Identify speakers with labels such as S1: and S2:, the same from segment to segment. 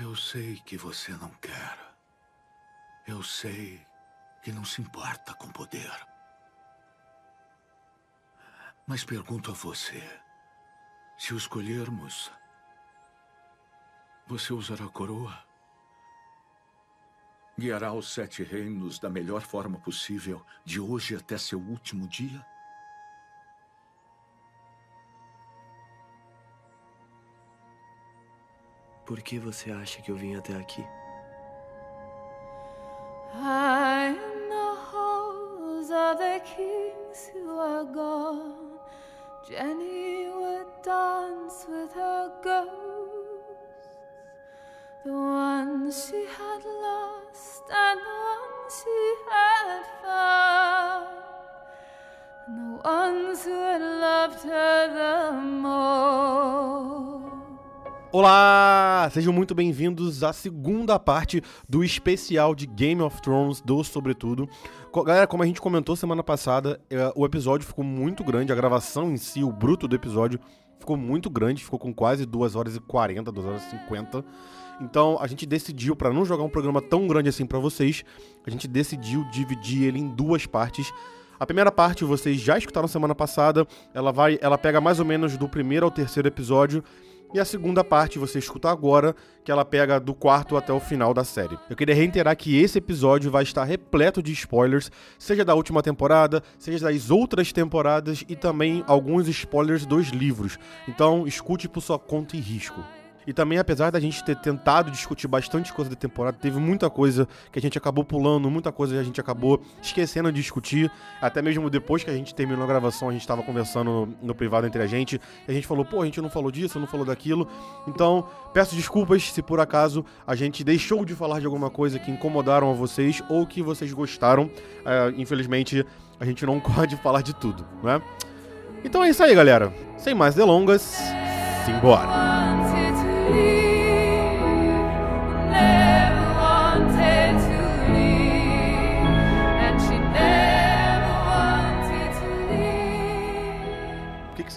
S1: Eu sei que você não quer. Eu sei que não se importa com poder. Mas pergunto a você: se o escolhermos, você usará a coroa? Guiará os sete reinos da melhor forma possível, de hoje até seu último dia?
S2: Por que você acha que eu vim até aqui?
S3: In the halls of the kings who are gone, Jenny would dance with her ghosts, the ones she had lost and the ones she had found, and the ones who had loved her the most.
S4: Olá! Sejam muito bem-vindos à segunda parte do especial de Game of Thrones do Sobretudo. Galera, como a gente comentou semana passada, eh, o episódio ficou muito grande, a gravação em si, o bruto do episódio, ficou muito grande, ficou com quase 2 horas e 40, 2 horas e 50. Então a gente decidiu, para não jogar um programa tão grande assim pra vocês, a gente decidiu dividir ele em duas partes. A primeira parte vocês já escutaram semana passada, ela vai, ela pega mais ou menos do primeiro ao terceiro episódio. E a segunda parte você escuta agora, que ela pega do quarto até o final da série. Eu queria reiterar que esse episódio vai estar repleto de spoilers, seja da última temporada, seja das outras temporadas e também alguns spoilers dos livros. Então escute por sua conta e risco. E também, apesar da gente ter tentado discutir bastante coisa da temporada, teve muita coisa que a gente acabou pulando, muita coisa que a gente acabou esquecendo de discutir. Até mesmo depois que a gente terminou a gravação, a gente estava conversando no, no privado entre a gente. E a gente falou, pô, a gente não falou disso, não falou daquilo. Então, peço desculpas se por acaso a gente deixou de falar de alguma coisa que incomodaram a vocês ou que vocês gostaram. É, infelizmente, a gente não pode falar de tudo, né? Então é isso aí, galera. Sem mais delongas, simbora.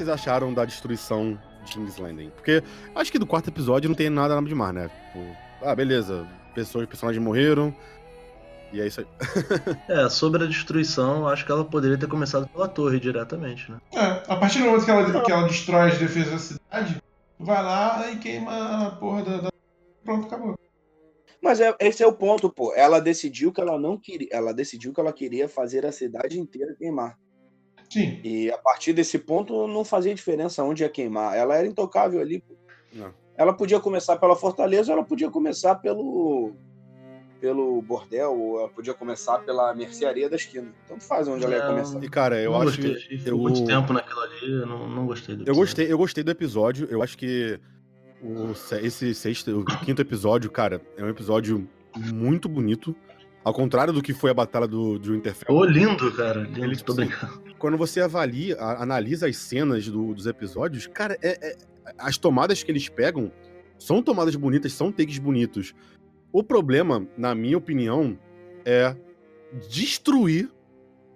S4: Vocês acharam da destruição de King's Landing? Porque acho que do quarto episódio não tem nada, nada demais, né? Tipo, ah, beleza, pessoas, personagens morreram. E é isso aí.
S5: É, sobre a destruição, acho que ela poderia ter começado pela torre diretamente, né?
S6: É, a partir do momento que ela, que ela destrói as defesas da cidade, vai lá e queima a porra da. da- Pronto, acabou.
S7: Mas é- esse é o ponto, pô. Ela decidiu que ela não queria. Ela decidiu que ela queria fazer a cidade inteira queimar.
S6: Sim.
S7: E a partir desse ponto não fazia diferença onde ia queimar. Ela era intocável ali. pô.
S4: Não.
S7: Ela podia começar pela fortaleza, ela podia começar pelo pelo bordel, ou ela podia começar pela mercearia da esquina. Tanto faz onde ela ia
S5: É,
S7: começar.
S4: E cara, eu
S5: não
S4: acho
S5: gostei.
S4: que. Eu,
S5: muito tempo naquilo ali, eu não, não gostei do
S4: eu
S5: episódio.
S4: gostei, eu gostei do episódio. Eu acho que o, se- esse sexto, o quinto episódio, cara, é um episódio muito bonito. Ao contrário do que foi a batalha do, do Winterfell.
S5: Ô, lindo, cara. Lindo,
S4: Ele-
S5: tô brincando.
S4: quando você avalia, a- analisa as cenas do- dos episódios, cara, é- é- as tomadas que eles pegam são tomadas bonitas, são takes bonitos. O problema, na minha opinião, é destruir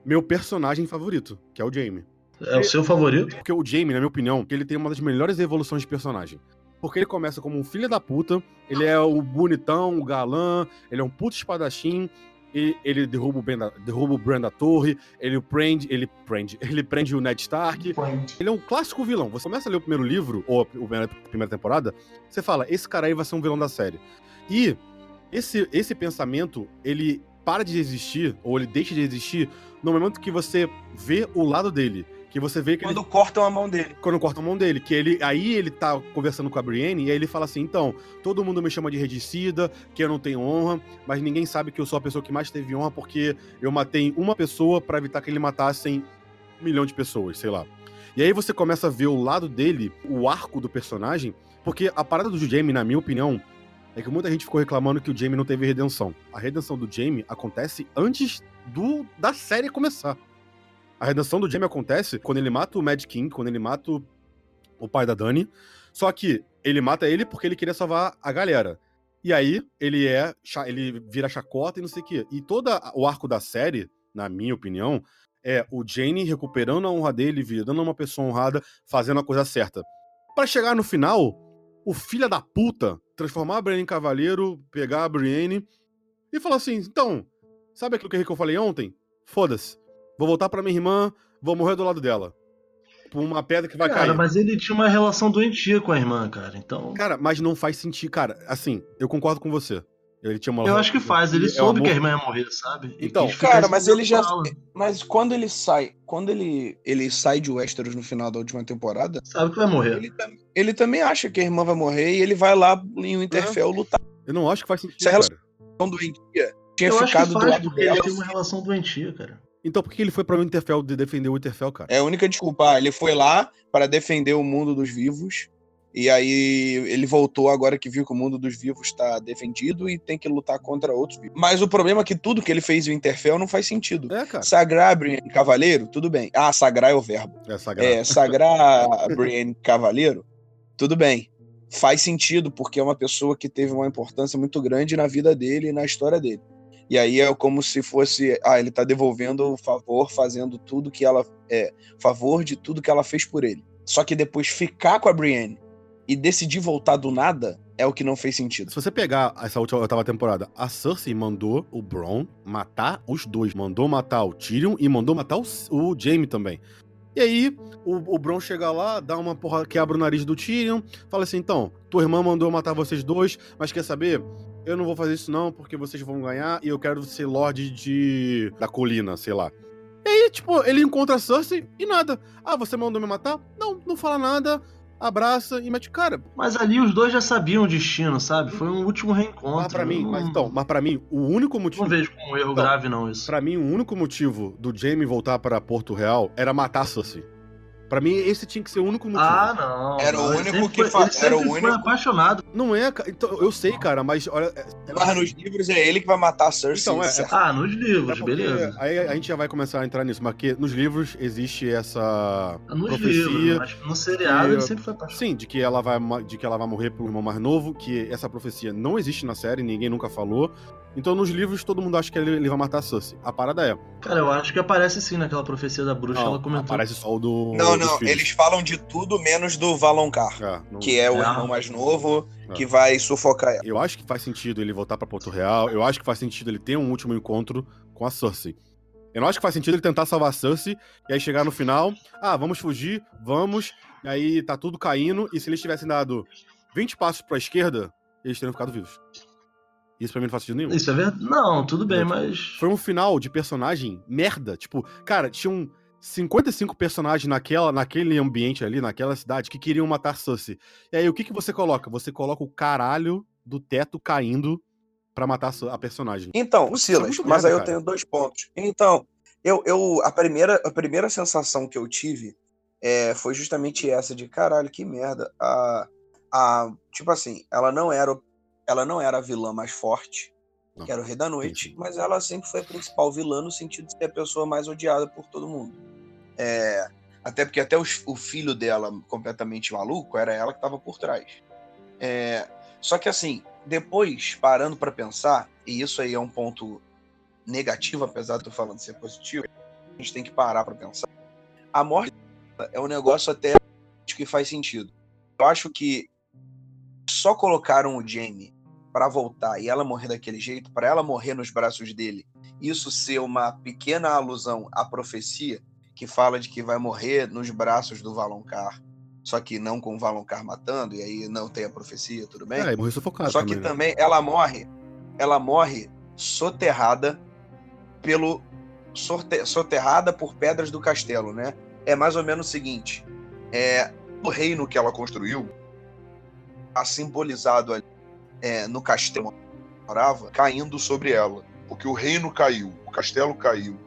S4: meu personagem favorito, que é o Jaime.
S5: É o seu favorito?
S4: Porque o Jaime, na minha opinião, ele tem uma das melhores evoluções de personagem. Porque ele começa como um filho da puta, ele é o bonitão, o galã, ele é um puto espadachim, e ele derruba o, ben da, derruba o Bran da torre, ele prende, ele prende, ele prende o Ned Stark. Ele é um clássico vilão. Você começa a ler o primeiro livro, ou a primeira, primeira temporada, você fala, esse cara aí vai ser um vilão da série. E esse, esse pensamento, ele para de existir, ou ele deixa de existir, no momento que você vê o lado dele. Que você vê que ele
S7: Quando cortam a mão dele.
S4: quando corta a mão dele, que ele aí ele tá conversando com a Brienne e aí ele fala assim: "Então, todo mundo me chama de regicida, que eu não tenho honra, mas ninguém sabe que eu sou a pessoa que mais teve honra porque eu matei uma pessoa pra evitar que ele matassem um milhão de pessoas, sei lá". E aí você começa a ver o lado dele, o arco do personagem, porque a parada do Jaime, na minha opinião, é que muita gente ficou reclamando que o Jaime não teve redenção. A redenção do Jaime acontece antes do da série começar. A redenção do Jaime acontece quando ele mata o Mad King, quando ele mata o, o pai da Dani. Só que ele mata ele porque ele queria salvar a galera. E aí ele é. ele vira chacota e não sei o quê. E todo o arco da série, na minha opinião, é o Jane recuperando a honra dele, virando uma pessoa honrada, fazendo a coisa certa. Pra chegar no final, o filho da puta transformar a Brienne em cavaleiro, pegar a Brienne e falar assim: então, sabe aquilo que eu falei ontem? Foda-se. Vou voltar pra minha irmã, vou morrer do lado dela. Por uma pedra que vai
S5: Cara,
S4: cair.
S5: mas ele tinha uma relação doentia com a irmã, cara. Então.
S4: Cara, mas não faz sentido. Cara, assim, eu concordo com você. Ele tinha uma
S5: Eu acho que faz. Ele
S4: é
S5: soube que a irmã ia morrer, sabe?
S4: Então,
S8: Cara, mas
S5: escondendo
S8: ele já.
S5: ela.
S8: Mas quando ele sai. Quando ele, ele sai de Westeros no final da última temporada,
S5: Sabe que vai morrer.
S8: ele, ele também acha que a irmã vai morrer e ele vai lá em Winterfell lutar
S4: Eu não acho que faz sentido,
S8: Essa relação-
S4: cara.
S8: doentia. Tinha
S5: Eu acho que
S8: ficado do
S5: faz,
S8: lado
S5: porque
S8: dela.
S5: ele tem uma relação doentia, cara.
S4: Então por que ele foi pra Winterfell de defender o Winterfell, cara?
S8: É a única desculpa. Ah, Ele foi lá para defender o mundo dos vivos. E aí ele voltou agora que viu que o mundo dos vivos está defendido e tem que lutar contra outros vivos. Mas o problema é que tudo que ele fez em Winterfell não faz sentido.
S4: É, cara.
S8: Sagrar Brienne Cavaleiro, tudo bem. Ah, sagrar é o verbo.
S4: É sagrado.
S8: É, sagrar Brienne Cavaleiro, tudo bem. Faz sentido, porque é uma pessoa que teve uma importância muito grande na vida dele e na história dele. E aí é como se fosse, ah, ele tá devolvendo o favor, fazendo tudo que ela é, favor de tudo que ela fez por ele. Só que depois ficar com a Brienne e decidir voltar do nada é o que não fez sentido.
S4: Se você pegar essa última oitava temporada, a Cersei mandou o Bron matar os dois. Mandou matar o Tyrion e mandou matar o, o Jaime também. E aí, o, o Bron chega lá, dá uma porra, quebra o nariz do Tyrion, fala assim: então, tua irmã mandou matar vocês dois, mas quer saber? Eu não vou fazer isso não, porque vocês vão ganhar e eu quero ser Lorde de. da colina, sei lá. E aí, tipo, ele encontra a Cersei e nada. Ah, você mandou me matar? Não, não fala nada, abraça e mete. Cara,
S5: Mas ali os dois já sabiam o destino, sabe? Foi um último reencontro.
S4: mas pra mim,
S5: Eu
S4: mas
S5: não-
S4: então, mas para mim, o único motivo.
S5: Não vejo como um erro
S4: Então,
S5: grave, não, isso.
S4: Pra mim, o único motivo do Jaime voltar pra Porto Real era matar a Cersei. Pra mim, esse tinha que ser o único motivo.
S5: Ah, não.
S8: Era o único que
S5: foi-
S8: fa-
S5: ele
S8: era o
S5: foi
S8: único-
S5: apaixonado.
S4: Não é, cara. Então, eu sei, cara, mas olha. é-
S8: Mas nos livros é ele que vai matar a Cersei.
S4: Então, é-
S8: certo?
S5: Ah, nos
S4: é
S5: livros,
S4: porque
S5: beleza.
S4: Aí a gente já vai começar a entrar nisso, mas que nos livros existe essa
S5: Nos
S4: profecia.
S5: livros, mas no seriado
S4: que-
S5: ele sempre foi apaixonado.
S4: Sim, de que ela vai de que ela vai morrer pelo irmão mais novo, que essa profecia não existe na série, ninguém nunca falou. Então nos livros todo mundo acha que ele, vai matar a Cersei. A parada é,
S5: Cara, eu acho que aparece sim naquela profecia da bruxa,
S4: não,
S5: ela comentou.
S4: aparece só o do
S8: Não, não,
S4: filhos.
S8: eles falam de tudo menos do Valonqar,
S4: É, não-
S8: que é o
S5: É.
S8: irmão mais novo
S4: É.
S8: que vai sufocar ela.
S4: Eu acho que faz sentido ele voltar pra Porto Real. Eu acho que faz sentido ele ter um último encontro com a Cersei. Eu não acho que faz sentido ele tentar salvar a Cersei e aí chegar no final, ah, vamos fugir, vamos, e aí tá tudo caindo, e se eles tivessem dado 20 passos pra esquerda, eles teriam ficado vivos. Isso pra mim não faz sentido nenhum.
S5: Isso é verdade? Não, tudo bem, mas.
S4: Foi um final de personagem merda. Tipo, cara, tinham 55 personagens naquela, naquele ambiente ali, naquela cidade, que queriam matar Cersei. E aí, o que, que você coloca? Você coloca o caralho do teto caindo pra matar a personagem.
S8: Então,
S4: Putz, isso é
S8: Silas,
S4: muito
S8: mas
S4: merda,
S8: aí eu
S4: cara.
S8: tenho dois pontos. Então, eu, eu a, primeira, a primeira sensação que eu tive é, foi justamente essa de caralho, que merda. A, a, tipo assim, ela não era o- ela não era a vilã mais forte,
S4: Não.
S8: que era o Rei da Noite, mas ela sempre foi a principal vilã no sentido de ser a pessoa mais odiada por todo mundo. É, até porque até os- o filho dela, completamente maluco, era ela que estava por trás. É, só que assim, depois, parando pra pensar, e isso aí é um ponto negativo, apesar de eu falando ser positivo, a gente tem que parar pra pensar. A morte é um negócio até que faz sentido. Eu acho que só colocaram o Jamie pra voltar e ela morrer daquele jeito, pra ela morrer nos braços dele, isso ser uma pequena alusão à profecia que fala de que vai morrer nos braços do Valonqar, só que não com o Valonqar matando, e aí não tem a profecia, tudo bem?
S4: É, morreu sufocado
S8: Só
S4: também,
S8: que
S4: né?
S8: também ela morre, ela morre soterrada pelo soterrada por pedras do castelo, né? É mais ou menos o seguinte: é o reino que ela construiu, tá simbolizado ali é, no castelo morava, caindo sobre ela,
S9: Porque o reino caiu, o castelo caiu.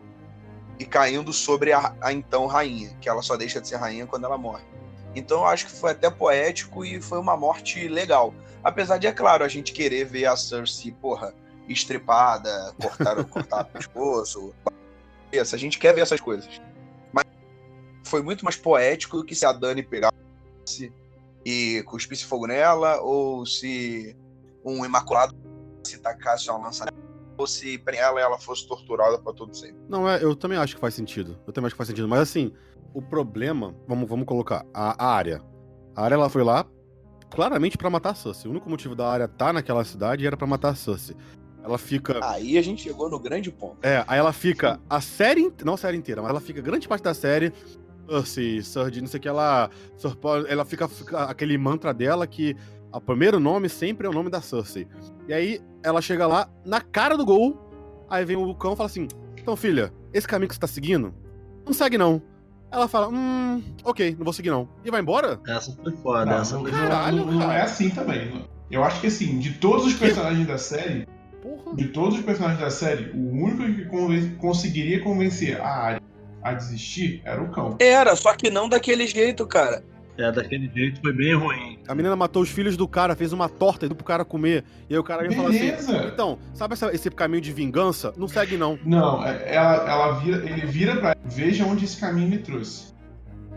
S8: e caindo sobre a, a então rainha, que ela só deixa de ser rainha quando ela morre. Então eu acho que foi até poético e foi uma morte legal. Apesar de, é claro, a gente querer ver a Cersei, porra, estripada, cortar, cortar o pescoço. A gente quer ver essas coisas. Mas foi muito mais poético que se a Dani pegasse e cuspisse fogo nela, ou se um Imaculado se tacasse uma lança nela, ou se ela ela fosse torturada para todo sempre.
S4: Não, é, eu também acho que faz sentido. Eu também acho que faz sentido. Mas assim, o problema, vamos, vamos colocar, a, a área. A área ela foi lá, claramente pra matar a Cersei. O único motivo da área tá naquela cidade era pra matar a Cersei. Ela fica.
S8: Aí a gente chegou no grande ponto.
S4: É, aí ela fica a série. Não a série inteira, mas ela fica grande parte da série. Cersei, Sir, não sei o que, ela. Ela fica, fica aquele mantra dela que o primeiro nome sempre é o nome da Cersei. E aí ela chega lá, na cara do gol, aí vem o cão e fala assim: Então, filha, esse caminho que você tá seguindo, não segue não. Ela fala, hum, ok, não vou seguir não. E vai embora?
S5: Essa foi foda,
S6: Não,
S5: essa
S6: não,
S5: foi
S6: não-
S5: foda.
S4: Caralho,
S6: não- não
S4: cara.
S6: é assim também. Eu acho que assim, de todos os personagens da série,
S4: Porra.
S6: de todos os personagens da série, o único que conven- conseguiria convencer a Arya a desistir era o cão.
S8: Era, só que não daquele jeito, cara.
S5: É, daquele jeito foi bem ruim.
S4: A menina matou os filhos do cara, fez uma torta e pro cara comer. E aí o cara vem e fala assim:
S6: Beleza.
S4: Então, sabe essa- esse caminho de vingança? Não segue não.
S6: Não, é- ela, ela vira, ele vira pra. Veja onde esse caminho me trouxe.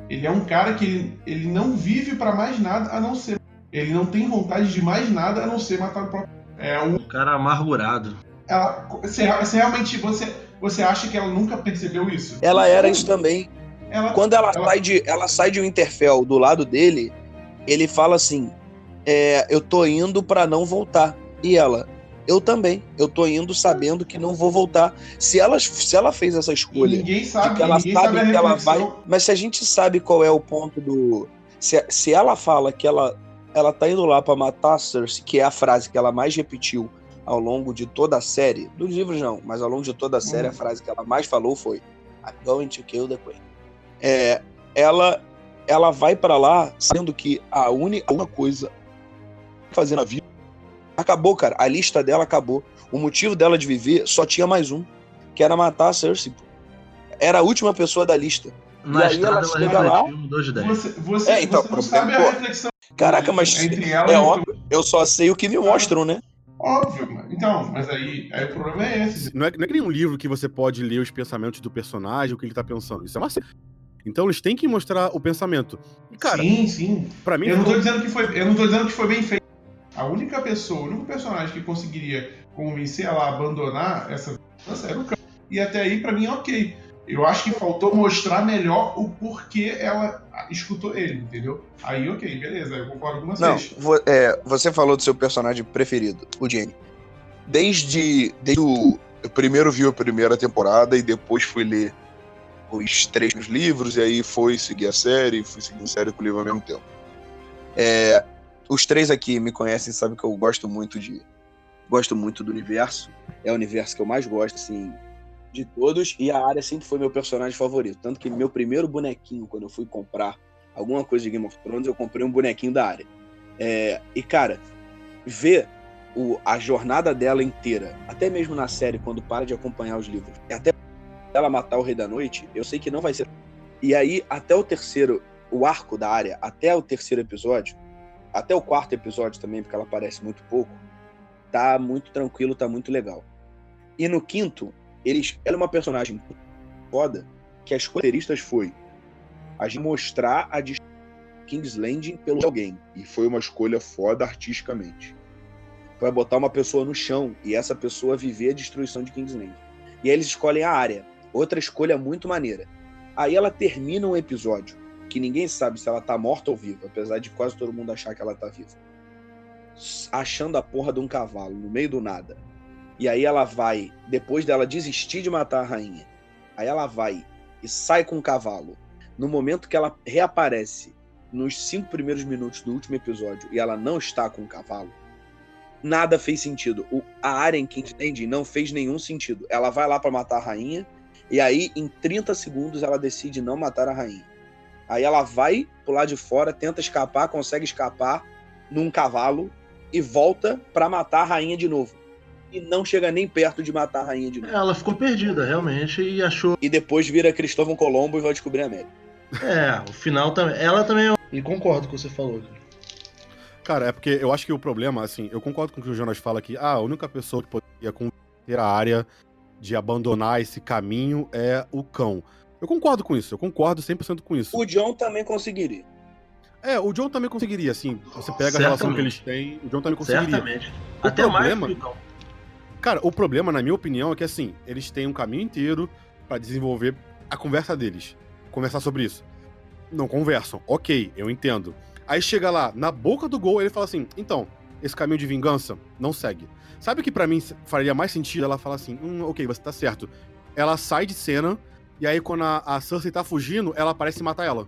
S6: Ele é um cara que ele, ele não vive pra mais nada a não ser. Ele não tem vontade de mais nada a não ser matar o próprio. É um.
S5: Um cara amargurado.
S6: Ela, você, você realmente. Você, você acha que ela nunca percebeu isso?
S8: Ela era isso também.
S6: Ela,
S8: Quando ela,
S6: Ela-
S8: sai de ela sai de Winterfell do lado dele, ele fala assim: é, eu tô indo pra não voltar. E ela, eu também. Eu tô indo sabendo que não vou voltar. Se ela, se ela fez essa
S6: e
S8: escolha
S6: ninguém
S8: de
S6: sabe,
S8: que ela
S6: ninguém
S8: sabe
S6: sabe
S8: que ela vai. Mas se a gente sabe qual é o ponto do. Se, se ela fala que ela, ela tá indo lá pra matar a Cersei, que é a frase que ela mais repetiu ao longo de toda a série, dos livros não, mas ao longo de toda a série,
S6: Uhum.
S8: a frase que ela mais falou foi: I'm going to kill the Queen. É, ela, ela vai pra lá sendo que a única uma coisa fazer na vida acabou, cara. A lista dela acabou. O motivo dela de viver só tinha mais um, que era matar a Cersei. pô. Era a última pessoa da lista.
S5: Na
S8: E aí ela chega lá-.
S6: Você, você,
S8: É, então,
S6: você não sabe a reflexão
S8: Caraca, mas
S6: entre ela
S8: é
S6: e
S8: óbvio, eu só sei o que me mostram, né?
S6: Óbvio, mano. Então, mas aí, aí o problema é esse.
S4: Não é, não é que nem um livro que você pode ler os pensamentos do personagem, o que ele tá pensando. Isso é uma. Então eles têm que mostrar o pensamento. E, cara,
S6: sim, sim.
S4: pra mim.
S6: Eu não, tô
S4: ficou-
S6: dizendo que foi, eu não tô dizendo que foi bem feito. A única pessoa, o único personagem que conseguiria convencer ela a abandonar essa vingança era o cão. E até aí, pra mim, ok. Eu acho que faltou mostrar melhor o porquê ela escutou ele, entendeu? Aí, ok, beleza, eu concordo com
S8: Não,
S6: vocês.
S8: vo- é, você falou do seu personagem preferido, o Jenny. Desde, desde o. Eu primeiro vi a primeira temporada e depois fui ler os três livros, e aí foi seguir a série, fui seguir a série com o livro ao mesmo tempo. É, os três aqui me conhecem, sabem que eu gosto muito de. Gosto muito do universo. É o universo que eu mais gosto, assim, de todos. E a área sempre foi meu personagem favorito. Tanto que meu primeiro bonequinho, quando eu fui comprar alguma coisa de Game of Thrones, eu comprei um bonequinho da área. É, e, cara, ver o- a jornada dela inteira, até mesmo na série, quando para de acompanhar os livros, e até ela matar o Rei da Noite, eu sei que não vai ser. E aí, até o terceiro, o arco da área, até o terceiro episódio, até o quarto episódio também, porque ela aparece muito pouco, tá muito tranquilo, tá muito legal. E no quinto, eles, ela é uma personagem foda, que as roteiristas foi a gente mostrar a King's Landing pelo alguém. E foi uma escolha foda artisticamente. Vai botar uma pessoa no chão e essa pessoa viver a destruição de King's Landing. E aí eles escolhem a área. Outra escolha muito maneira. Aí ela termina um episódio que ninguém sabe se ela tá morta ou viva, apesar de quase todo mundo achar que ela tá viva. Achando a porra de um cavalo no meio do nada. E aí ela vai, depois dela desistir de matar a rainha, aí ela vai e sai com o cavalo. No momento que ela reaparece nos cinco primeiros minutos do último episódio e ela não está com o cavalo, nada fez sentido. O, a área em King's Landing não fez nenhum sentido. Ela vai lá pra matar a rainha e aí em 30 segundos ela decide não matar a rainha. Aí ela vai pro lado de fora, tenta escapar, consegue escapar num cavalo e volta pra matar a rainha de novo. E não chega nem perto de matar a rainha de novo.
S5: Ela ficou perdida, realmente, e achou.
S8: E depois vira Cristóvão Colombo e vai descobrir a América.
S5: É, o final também. Ela também é. E concordo com o que você falou. cara.
S4: Cara, é porque eu acho que o problema, assim, eu concordo com o que o Jonas fala que ah, a única pessoa que poderia convencer a área de abandonar esse caminho é o cão. Eu concordo com isso, eu concordo 100% com isso.
S8: O John também conseguiria.
S4: É, o John também conseguiria, assim. Você pega a relação
S5: Certamente.
S4: que eles têm, o John também conseguiria.
S5: Certamente.
S4: O
S5: Até
S4: problema-
S5: mais que o Cão.
S4: Cara, o problema, na minha opinião, é que assim, eles têm um caminho inteiro pra desenvolver a conversa deles. Conversar sobre isso. Não conversam. Ok, eu entendo. Aí chega lá, na boca do gol, ele fala assim: então, esse caminho de vingança não segue. Sabe o que pra mim faria mais sentido? Ela fala assim: hum, ok, você tá certo. Ela sai de cena, e aí quando a, a Cersei tá fugindo, ela aparece e mata ela.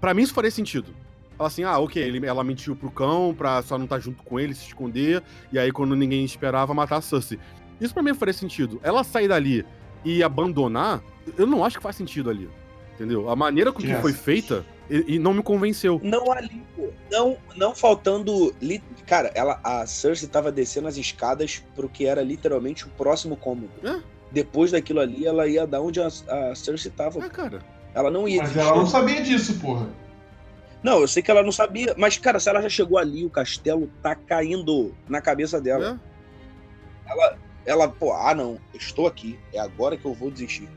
S4: Pra mim isso faria sentido. Fala assim, ah, ok, ele, ela mentiu pro cão pra só não estar junto com ele, se esconder, e aí quando ninguém esperava, matar a Cersei. Isso pra mim faria sentido. Ela sair dali e abandonar, eu não acho que faz sentido ali. Entendeu? A maneira com que
S6: Yes.
S4: foi feita, e, e não me convenceu.
S8: Não ali, pô. Não, não faltando. li- Cara, ela, a Cersei tava descendo as escadas pro que era literalmente o próximo cômodo.
S4: É.
S8: Depois daquilo ali, ela ia dar onde a, a Cersei tava.
S4: É, cara.
S8: Ela não ia
S6: Mas
S8: desistir.
S6: ela não sabia disso, porra.
S8: Não, eu sei que ela não sabia. Mas, cara, se ela já chegou ali, o castelo tá caindo na cabeça dela.
S4: É.
S8: Ela, pô, ah, não, eu estou aqui. É agora que eu vou desistir.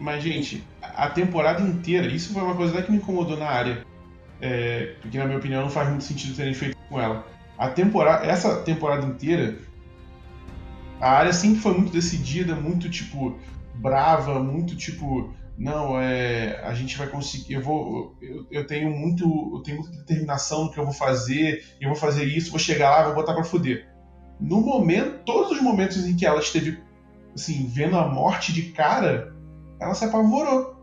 S6: Mas, gente, a temporada inteira, isso foi uma coisa que me incomodou na área. É, porque, na minha opinião, não faz muito sentido terem feito com ela. A temporada, essa temporada inteira, a área sempre foi muito decidida, muito, tipo, brava, muito, tipo, não, é, a gente vai conseguir, eu vou, eu, eu tenho muito, eu tenho muita determinação no que eu vou fazer, eu vou fazer isso, vou chegar lá, vou botar pra fuder. No momento, todos os momentos em que ela esteve, assim, vendo a morte de cara, ela se apavorou.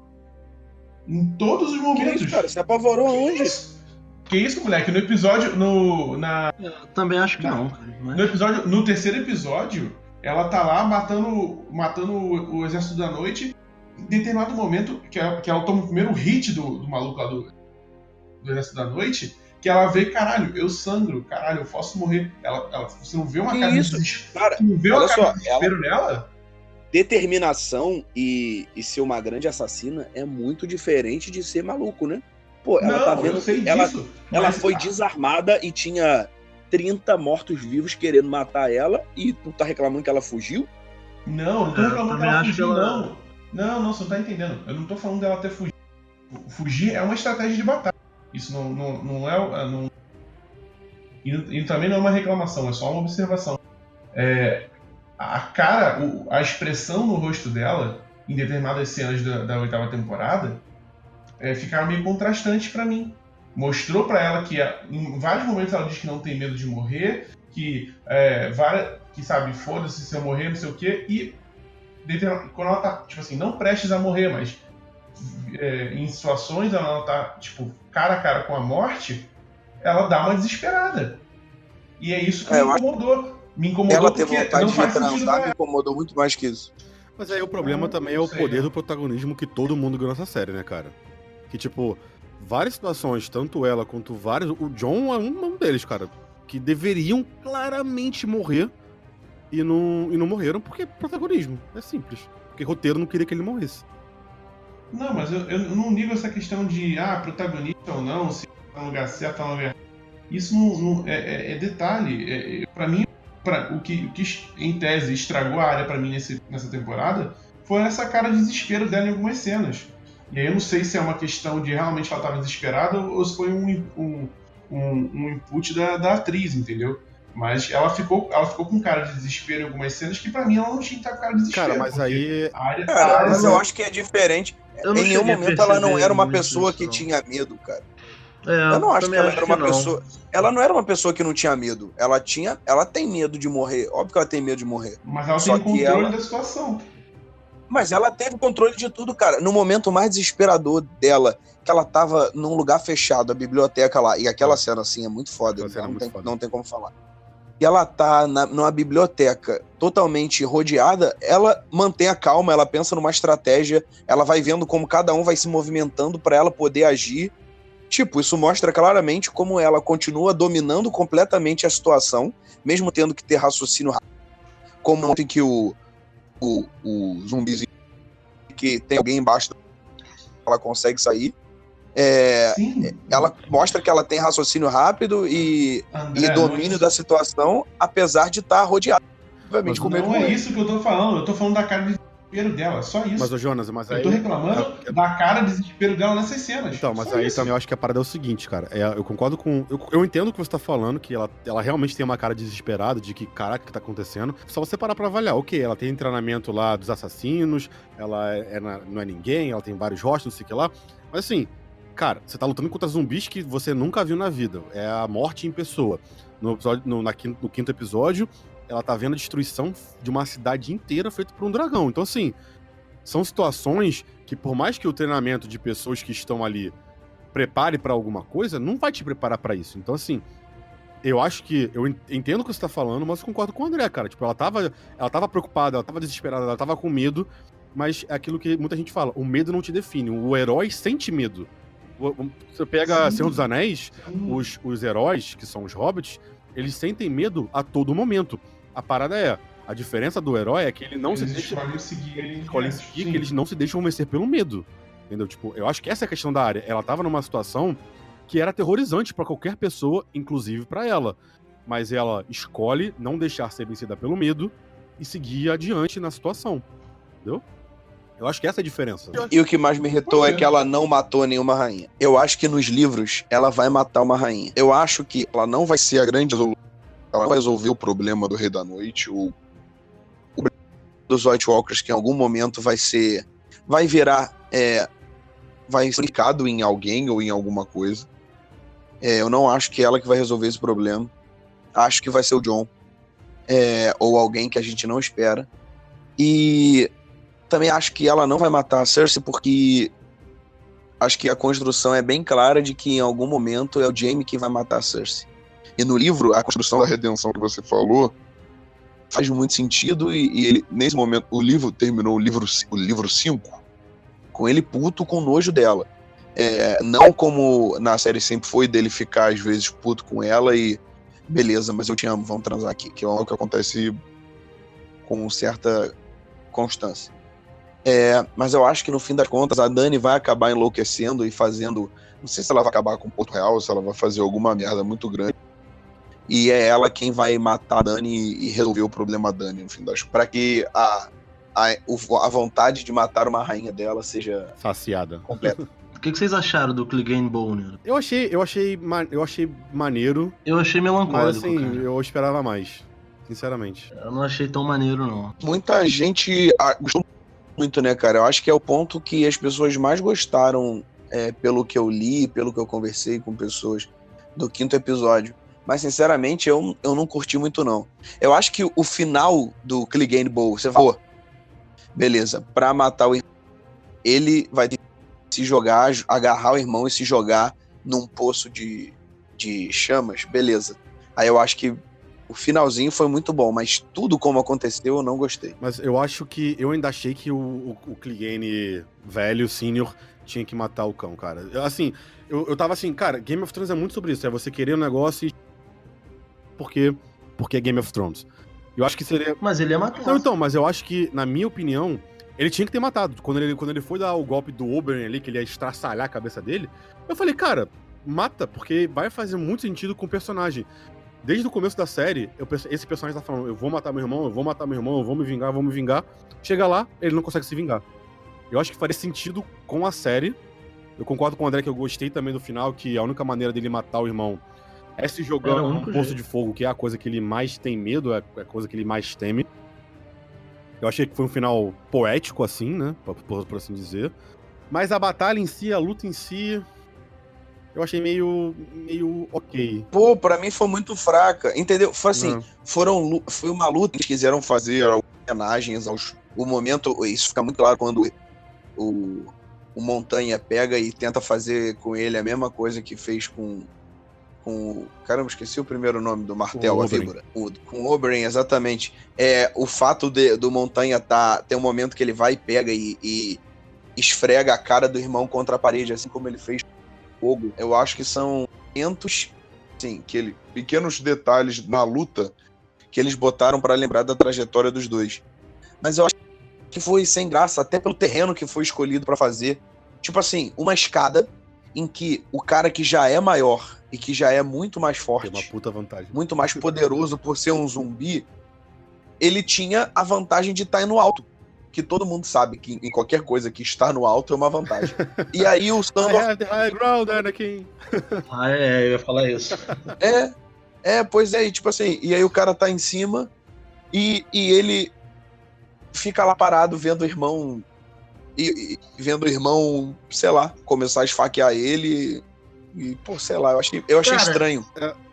S6: Em todos os
S8: Que
S6: momentos.
S8: isso, cara? Você apavorou
S6: Que
S8: aonde?
S6: isso? Que isso, moleque? No episódio. No, na,
S5: Eu também acho que
S6: Não.
S5: não, cara. Mas...
S6: no episódio. No terceiro episódio, ela tá lá matando, matando o, o exército da noite. Em determinado momento, que ela, que ela toma o primeiro hit do, do maluco lá do, do exército da noite, que ela vê, caralho, eu sangro, caralho, eu posso morrer. Ela, ela- você não vê uma
S8: Que
S6: cara
S8: isso?
S6: de desespero.
S8: Cara,
S6: Você não vê uma
S8: olha
S6: cara
S8: só,
S6: de desespero nela?
S8: Determinação e, e ser uma grande assassina é muito diferente de ser maluco, né? Pô, ela
S6: não,
S8: tá vendo.
S6: eu sei
S8: ela,
S6: disso.
S8: ela
S6: mas-
S8: foi desarmada e tinha 30 mortos-vivos querendo matar ela e tu tá reclamando que ela fugiu?
S6: Não, não tô
S5: eu
S6: reclamando que ela fugiu,
S5: ela-
S6: não. Não, não, você não tá entendendo. Eu não tô falando dela ter fugido. Fugir é uma estratégia de batalha. Isso não, não, não é. é, Não... E, e também não é uma reclamação, é só uma observação. É, a cara, a expressão no rosto dela, em determinadas cenas da, da oitava temporada, é, ficaram meio contrastantes pra mim. Mostrou pra ela que é, em vários momentos ela diz que não tem medo de morrer, que é, várias, que sabe, foda-se se eu morrer, não sei o quê, e quando ela tá, tipo assim, não prestes a morrer, mas é, em situações ela, ela tá, tipo, cara a cara com a morte, ela dá uma desesperada. E é isso que
S8: É,
S6: me incomodou. Me incomodou
S8: ela ter vontade
S6: não
S8: de transar me incomodou muito mais que isso.
S4: Mas aí o problema
S6: Não,
S4: também é o
S6: sei,
S4: poder
S6: né?
S4: do protagonismo que todo mundo ganhou nessa série, né, cara? Que, tipo, várias situações, tanto ela quanto vários. O John é um, deles, cara. Que deveriam claramente morrer e não, e não morreram porque é protagonismo. É simples. Porque roteiro não queria que ele morresse.
S6: Não, mas eu, eu não ligo essa questão de ah, protagonista ou não, se tá no lugar certo, tá no lugar. Isso não, não- é, é- é detalhe. É, é, para mim, pra, o, que, o que em tese estragou a área pra mim nesse, nessa temporada foi essa cara de desespero dela em algumas cenas. E aí eu não sei se é uma questão de realmente ela tava desesperada ou se foi um, um, um, um input da, da atriz, entendeu? Mas ela ficou, ela ficou com cara de desespero em algumas cenas que pra mim ela não tinha que estar com cara de desespero.
S4: Cara, mas aí.
S6: A área, a
S8: Cara,
S6: área
S8: mas
S6: não-
S8: eu acho que é diferente. Em nenhum momento ela não era uma pessoa
S5: isso,
S8: que
S5: não.
S8: tinha medo, cara.
S5: É,
S8: Eu não acho que ela era uma
S5: não.
S8: pessoa. Ela não era uma pessoa que não tinha medo. Ela tinha. Ela tem medo de morrer. Óbvio que ela tem medo de morrer.
S6: Mas ela
S8: Só
S6: tem controle
S8: ela-
S6: da situação.
S8: Mas ela teve controle de tudo, cara. No momento mais desesperador dela, que ela tava num lugar fechado, a biblioteca lá. E aquela cena, assim, é muito foda.
S4: É
S8: Não,
S4: muito
S8: tem,
S4: foda.
S8: não tem como falar. E ela tá na, numa biblioteca totalmente rodeada, ela mantém a calma, ela pensa numa estratégia, ela vai vendo como cada um vai se movimentando pra ela poder agir. Tipo, isso mostra claramente como ela continua dominando completamente a situação, mesmo tendo que ter raciocínio rápido. Como ontem que o, o, o zumbizinho que tem alguém embaixo, ela consegue sair. É, ela mostra que ela tem raciocínio rápido e,
S6: André,
S8: e domínio da situação, apesar de estar rodeado. Obviamente,
S4: Mas
S8: com medo
S6: Não é isso que eu tô falando. Eu tô falando da cara de desespero dela. Só isso.
S4: Mas, ô Jonas, mas aí.
S6: eu tô reclamando
S4: É-
S6: da cara de desespero dela nessas cenas.
S4: Então, mas
S6: Só
S4: aí
S6: isso.
S4: também eu acho que a parada é o seguinte, cara. É, eu concordo com. Eu, eu entendo o que você tá falando, que ela, ela realmente tem uma cara desesperada de que, caraca, o que tá acontecendo. Só você parar pra avaliar. Ok, ela tem treinamento lá dos assassinos, ela é, é na- não é ninguém, ela tem vários rostos, não sei o que lá. Mas assim, cara, você tá lutando contra zumbis que você nunca viu na vida. É a morte em pessoa. No, episódio, no, na no quinto episódio, ela tá vendo a destruição de uma cidade inteira feita por um dragão. Então, assim, são situações que, por mais que o treinamento de pessoas que estão ali prepare pra alguma coisa, não vai te preparar pra isso. Então, assim, eu acho que. Eu en- entendo o que você tá falando, mas eu concordo com o André, cara. Tipo, ela tava, ela tava preocupada, ela tava desesperada, ela tava com medo, mas é aquilo que muita gente fala: o medo não te define. O herói sente medo. Você pega
S6: Sim.
S4: Senhor dos Anéis, os, os heróis, que são os hobbits, eles sentem medo a todo momento. A parada é. A diferença do herói é que ele não
S6: eles
S4: se deixa.
S6: escolhem seguir ele.
S4: escolhem seguir, que eles não se deixam vencer pelo medo. Entendeu? Tipo, eu acho que essa é a questão da área. Ela tava numa situação que era aterrorizante pra qualquer pessoa, inclusive pra ela. Mas ela escolhe não deixar ser vencida pelo medo e seguir adiante na situação. Entendeu? Eu acho que essa é a diferença.
S8: E o que mais me irritou é
S6: é.
S8: que ela não matou nenhuma rainha. Eu acho que nos livros ela vai matar uma rainha. Eu acho que ela não vai ser a grande Ela vai resolver o problema do Rei da Noite, o, o dos White Walkers, que em algum momento vai ser. Vai virar. É, vai ser aplicado em alguém ou em alguma coisa. É, eu não acho que ela que vai resolver esse problema. Acho que vai ser o John. É, ou alguém que a gente não espera. E também acho que ela não vai matar a Cersei porque acho que a construção é bem clara de que em algum momento é o Jaime que vai matar a Cersei. E no livro, a construção da redenção que você falou faz muito sentido e, e ele, nesse momento, o livro terminou o livro ci- o livro 5 com ele puto com nojo dela. É, não como na série sempre foi dele ficar às vezes puto com ela e beleza, mas eu te amo, vamos transar aqui, que é algo que acontece com certa constância. É, mas eu acho que no fim das contas a Dani vai acabar enlouquecendo e fazendo. Não sei se ela vai acabar com Porto Real, se ela vai fazer alguma merda muito grande. E é ela quem vai matar a Dani e resolver o problema da Dani no fim das Para que a, a, a vontade de matar uma rainha dela seja
S4: Saciada.
S8: completa.
S5: O que, que vocês acharam do Clegane Boner?
S4: Eu achei, eu achei, eu achei maneiro,
S5: Eu achei
S4: mas
S5: melancólico,
S4: assim,
S5: cara.
S4: eu esperava mais. Sinceramente.
S5: Eu não achei tão maneiro, não.
S8: Muita gente ah, gostou muito, né, cara? Eu acho que é o ponto que as pessoas mais gostaram, é, pelo que eu li, pelo que eu conversei com pessoas do quinto episódio. Mas, sinceramente, eu, eu não curti muito, não. Eu acho que o final do Clegane Bowl, você falou, beleza, pra matar o irmão, ele vai se jogar, agarrar o irmão e se jogar num poço de, de chamas, beleza. Aí eu acho que o finalzinho foi muito bom, mas tudo como aconteceu eu não gostei.
S4: Mas eu acho que. Eu ainda achei que o, o, o Clegane velho, senior, tinha que matar o cão, cara. Assim, eu, eu tava assim, cara, Game of Thrones é muito sobre isso. É você querer um negócio e. Porque. Porque é Game of Thrones. Eu acho que seria.
S5: Mas ele ia matar.
S4: Não, então, mas eu acho que, na minha opinião, ele tinha que ter matado. Quando ele, quando ele foi dar o golpe do Oberyn ali, que ele ia estraçalhar a cabeça dele, eu falei, cara, mata, porque vai fazer muito sentido com o personagem. Desde o começo da série, eu esse personagem tá falando, eu vou matar meu irmão, eu vou matar meu irmão, eu vou me vingar, eu vou me vingar. Chega lá, ele não consegue se vingar. Eu acho que faria sentido com a série. Eu concordo com o André que eu gostei também do final, que a única maneira dele matar o irmão é se
S5: Era
S4: jogando num poço
S5: jeito.
S4: de fogo, que é a coisa que ele mais tem medo, é a coisa que ele mais teme. Eu achei que foi um final poético, assim, né? Por, por- assim dizer. Mas a batalha em si, a luta em si, eu achei meio. meio ok.
S8: Pô, pra mim foi muito fraca, entendeu? Foi assim,
S4: Né?
S8: foram lu- foi uma luta que eles quiseram fazer homenagens aos o momento, isso fica muito claro quando o, o Montanha pega e tenta fazer com ele a mesma coisa que fez com com o- caramba, esqueci o primeiro nome do martelo,
S4: o
S8: a
S4: Oberyn.
S8: víbora. O- com o Oberyn, exatamente. É, o fato de- do Montanha tá tem um momento que ele vai e pega e, e esfrega a cara do irmão contra a parede, assim como ele fez com o fogo. Eu acho que são momentos Sim, que ele, pequenos detalhes na luta que eles botaram pra lembrar da trajetória dos dois. Mas eu acho que foi sem graça, até pelo terreno que foi escolhido pra fazer. Tipo assim, uma escada em que o cara que já é maior e que já é muito mais
S4: Tem uma
S8: forte,
S4: puta vantagem.
S8: muito mais poderoso por ser um zumbi, ele tinha a vantagem de estar no alto. Que todo mundo sabe que em qualquer coisa que está no alto é uma vantagem. E aí o
S4: I
S8: Sandor
S4: have the high ground, Anakin.
S5: Ah, é, eu ia falar isso.
S8: É, é, pois é, e tipo assim, e aí o cara tá em cima e, e ele fica lá parado vendo o irmão e, e vendo o irmão, sei lá, começar a esfaquear ele. E, pô, sei lá, eu achei, eu achei
S5: Cara,
S8: estranho.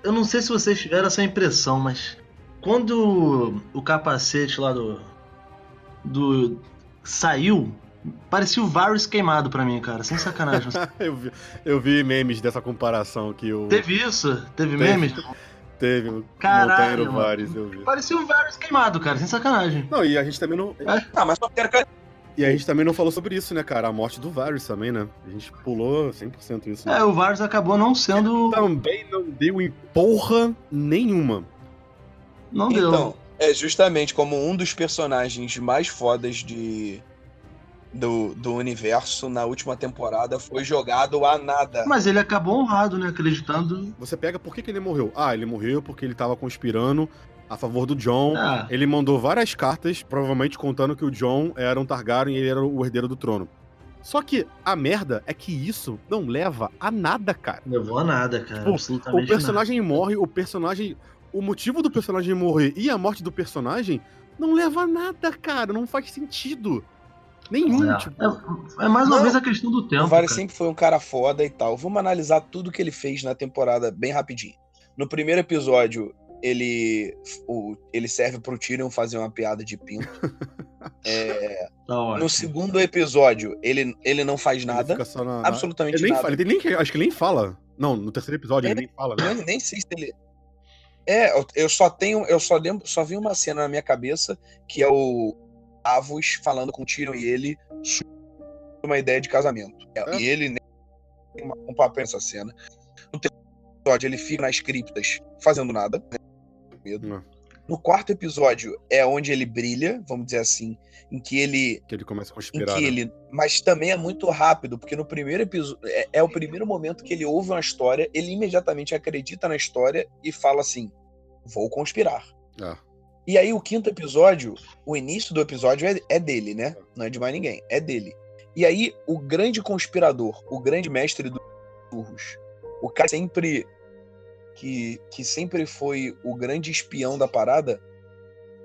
S5: Eu não sei se vocês tiveram essa impressão, mas quando o capacete lá do. do. saiu, parecia o Varys queimado pra mim, cara. Sem sacanagem.
S4: eu, vi, eu vi memes dessa comparação que o.
S5: Teve isso? Teve,
S4: Teve.
S5: memes?
S4: Teve
S5: Caralho,
S4: Vares, eu vi.
S5: Parecia o Varys queimado, cara. Sem sacanagem.
S4: Não, e a gente também não.
S8: Ah, mas só quero que
S4: E a gente também não falou sobre isso, né, cara? A morte do Varys também, né? A gente pulou 100% isso. né?
S5: É, o Varys acabou não sendo.
S4: Também não deu em porra nenhuma.
S5: Não deu.
S8: Então, é justamente como um dos personagens mais fodas de do, do universo na última temporada foi jogado a nada.
S5: Mas ele acabou honrado, né? Acreditando.
S4: Você pega por que, que ele morreu? Ah, ele morreu porque ele tava conspirando a favor do John.
S5: Ah,
S4: Ele mandou várias cartas, provavelmente contando que o John era um Targaryen e ele era o herdeiro do trono. Só que a merda é que isso não leva a nada, cara.
S5: levou a nada, cara.
S4: Tipo,
S5: absolutamente
S4: O personagem morre, o personagem. O motivo do personagem morrer e a morte do personagem não leva a nada, cara. Não faz sentido. Nenhum.
S5: nada.
S4: Tipo,
S5: É, é, é mais uma
S8: Não,
S5: vez a questão do tempo.
S8: o
S5: cara.
S8: sempre foi um cara foda e tal. Vamos analisar tudo que ele fez na temporada bem rapidinho. No primeiro episódio, ele o, ele serve pro Tyrion fazer uma piada de pinto. É,
S5: Tá
S8: no segundo episódio, ele, ele não faz
S4: ele
S8: nada.
S4: fica só na- na-
S8: Absolutamente
S4: Ele nem
S8: nada.
S4: fala, ele nem, acho que ele nem fala. Não, no terceiro episódio ele nem fala, né?
S8: Eu nem sei se ele. É, eu- eu só tenho. Eu só lembro, só vi uma cena na minha cabeça que é o Avos falando com o Tyrion e ele sobre uma ideia de casamento. É,
S4: É.
S8: E ele nem tem um papel nessa cena. No terceiro episódio, ele fica nas criptas fazendo nada. né, medo.
S4: Não.
S8: No quarto episódio é onde ele brilha, vamos dizer assim, em que ele
S4: Que ele começa a
S8: em
S4: conspirar.
S8: que
S4: né?
S8: ele. Mas também é muito rápido, porque no primeiro episódio. É, é o primeiro momento que ele ouve uma história, ele imediatamente acredita na história e fala assim: vou conspirar.
S4: Ah,
S8: E aí, o quinto episódio, o início do episódio é, é dele, né? Não é de mais ninguém, é dele. E aí, o grande conspirador, o grande mestre dos burros, o cara sempre. Que, que sempre foi o grande espião da parada,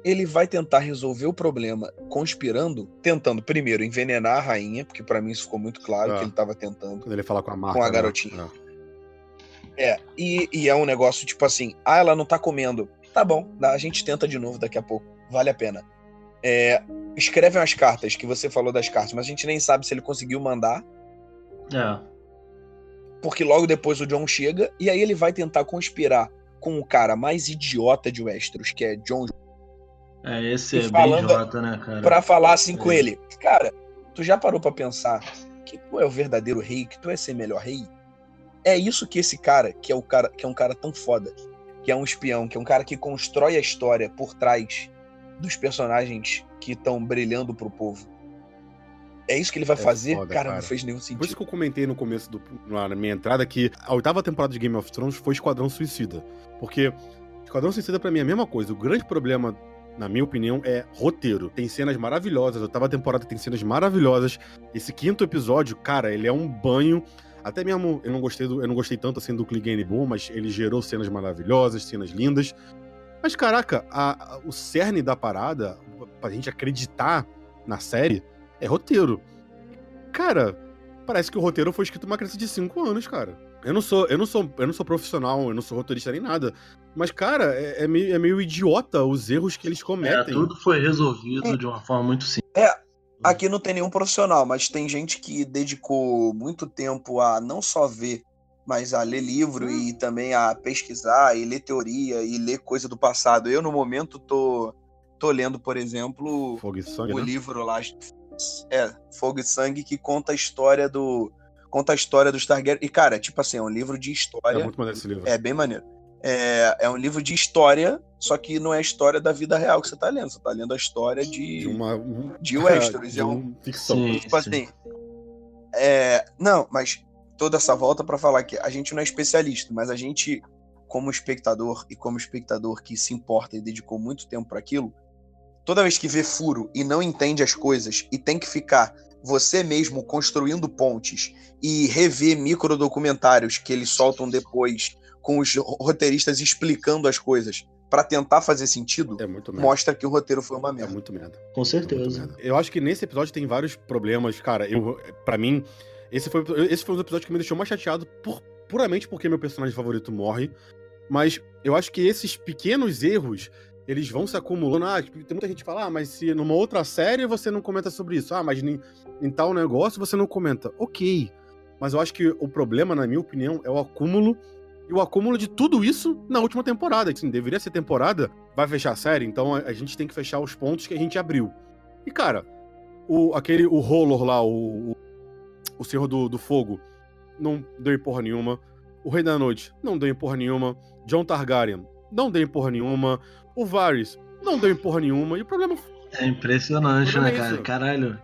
S8: ele vai tentar resolver o problema conspirando, tentando primeiro envenenar a rainha, porque pra mim isso ficou muito claro
S4: Ah.
S8: que ele tava tentando.
S4: quando ele fala com a marca.
S8: Com a
S4: né?
S8: garotinha.
S4: Ah.
S8: É, e, e é um negócio tipo assim, ah, ela não tá comendo. Tá bom, a gente tenta de novo daqui a pouco, vale a pena. É, escreve umas cartas, que você falou das cartas, mas a gente nem sabe se ele conseguiu mandar,
S5: É.
S8: porque logo depois o John chega, e aí ele vai tentar conspirar com o cara mais idiota de Westeros, que é John,
S5: É, esse é bem idiota, né, cara?
S8: pra falar assim com
S5: É.
S8: ele, cara, tu já parou pra pensar que tu é o verdadeiro rei, que tu é ser melhor rei? É isso que esse cara, que é o cara, que é um cara tão foda, que é um espião, que é um cara que constrói a história por trás dos personagens que estão brilhando pro povo. É isso que ele vai
S4: É
S8: fazer?
S4: foda,
S8: cara,
S4: cara.
S8: não fez nenhum
S4: Por isso
S8: sentido.
S4: que eu comentei no começo do na minha entrada que a oitava temporada de Game of Thrones foi Esquadrão Suicida. Porque Esquadrão Suicida pra mim é a mesma coisa. O grande problema, na minha opinião, é roteiro. Tem cenas maravilhosas, a oitava temporada tem cenas maravilhosas. Esse quinto episódio, cara, ele é um banho. Até mesmo eu não gostei do, eu não gostei tanto assim do Clegane Bull, mas ele gerou cenas maravilhosas, cenas lindas. Mas caraca, a- a- o cerne da parada, pra gente acreditar na série, é roteiro. Cara, parece que o roteiro foi escrito por uma criança de 5 anos, cara. Eu não sou, eu não sou, eu não sou profissional, eu não sou roteirista nem nada. Mas, cara, é, é meio, é meio idiota os erros que eles
S5: É,
S4: cometem.
S5: tudo foi resolvido de uma forma muito simples.
S8: Aqui não tem nenhum profissional, mas tem gente que dedicou muito tempo a não só ver, mas a ler livro e também a pesquisar e ler teoria e ler coisa do passado. Eu, no momento, tô, tô lendo, por exemplo,
S4: Fogo e sangue,
S8: o
S4: né?
S8: livro lá, é, Fogo e Sangue, que conta a história do. Conta a história dos Targaryen. E, cara, tipo assim, é um livro de
S4: É
S8: história.
S4: muito maneiro esse livro.
S8: É bem maneiro. É, é um livro de história, só que não é a história da vida real que você tá lendo. Você tá lendo a história de,
S4: De uma. um-
S8: de Westeros.
S4: de
S8: é um,
S4: um ficção.
S5: Sim.
S8: Tipo assim. É, não, mas toda essa volta pra falar que a gente não é especialista, mas a gente, como espectador e como espectador que se importa e dedicou muito tempo para aquilo, toda vez que vê furo e não entende as coisas e tem que ficar você mesmo construindo pontes e rever microdocumentários que eles soltam depois com os roteiristas explicando as coisas pra tentar fazer sentido,
S4: É
S8: mostra que o roteiro foi uma
S4: É
S8: merda.
S4: muito merda.
S5: Com
S4: Muito
S5: certeza.
S4: merda. Eu acho que nesse episódio tem vários problemas, cara. Eu, para mim, esse foi, esse foi um dos episódios que me deixou mais chateado por, puramente porque meu personagem favorito morre. Mas eu acho que esses pequenos erros, eles vão se acumulando. Ah, tipo, tem muita gente que fala, ah, mas se numa outra série você não comenta sobre isso. Ah, mas em, em tal negócio você não comenta. Ok. Mas eu acho que o problema, na minha opinião, é o acúmulo. E o acúmulo de tudo isso na última temporada. Assim, deveria ser temporada, vai fechar a série, então a, a gente tem que fechar os pontos que a gente abriu. E, cara, o, aquele, o Rolor lá, o, o, o Senhor do, do Fogo, não deu em porra nenhuma. O Rei da Noite, não deu em porra nenhuma. John Targaryen, não deu em porra nenhuma. O Varys, não deu em porra nenhuma. E o problema
S5: É impressionante,
S4: Tudo
S5: né,
S4: é
S5: cara? Caralho.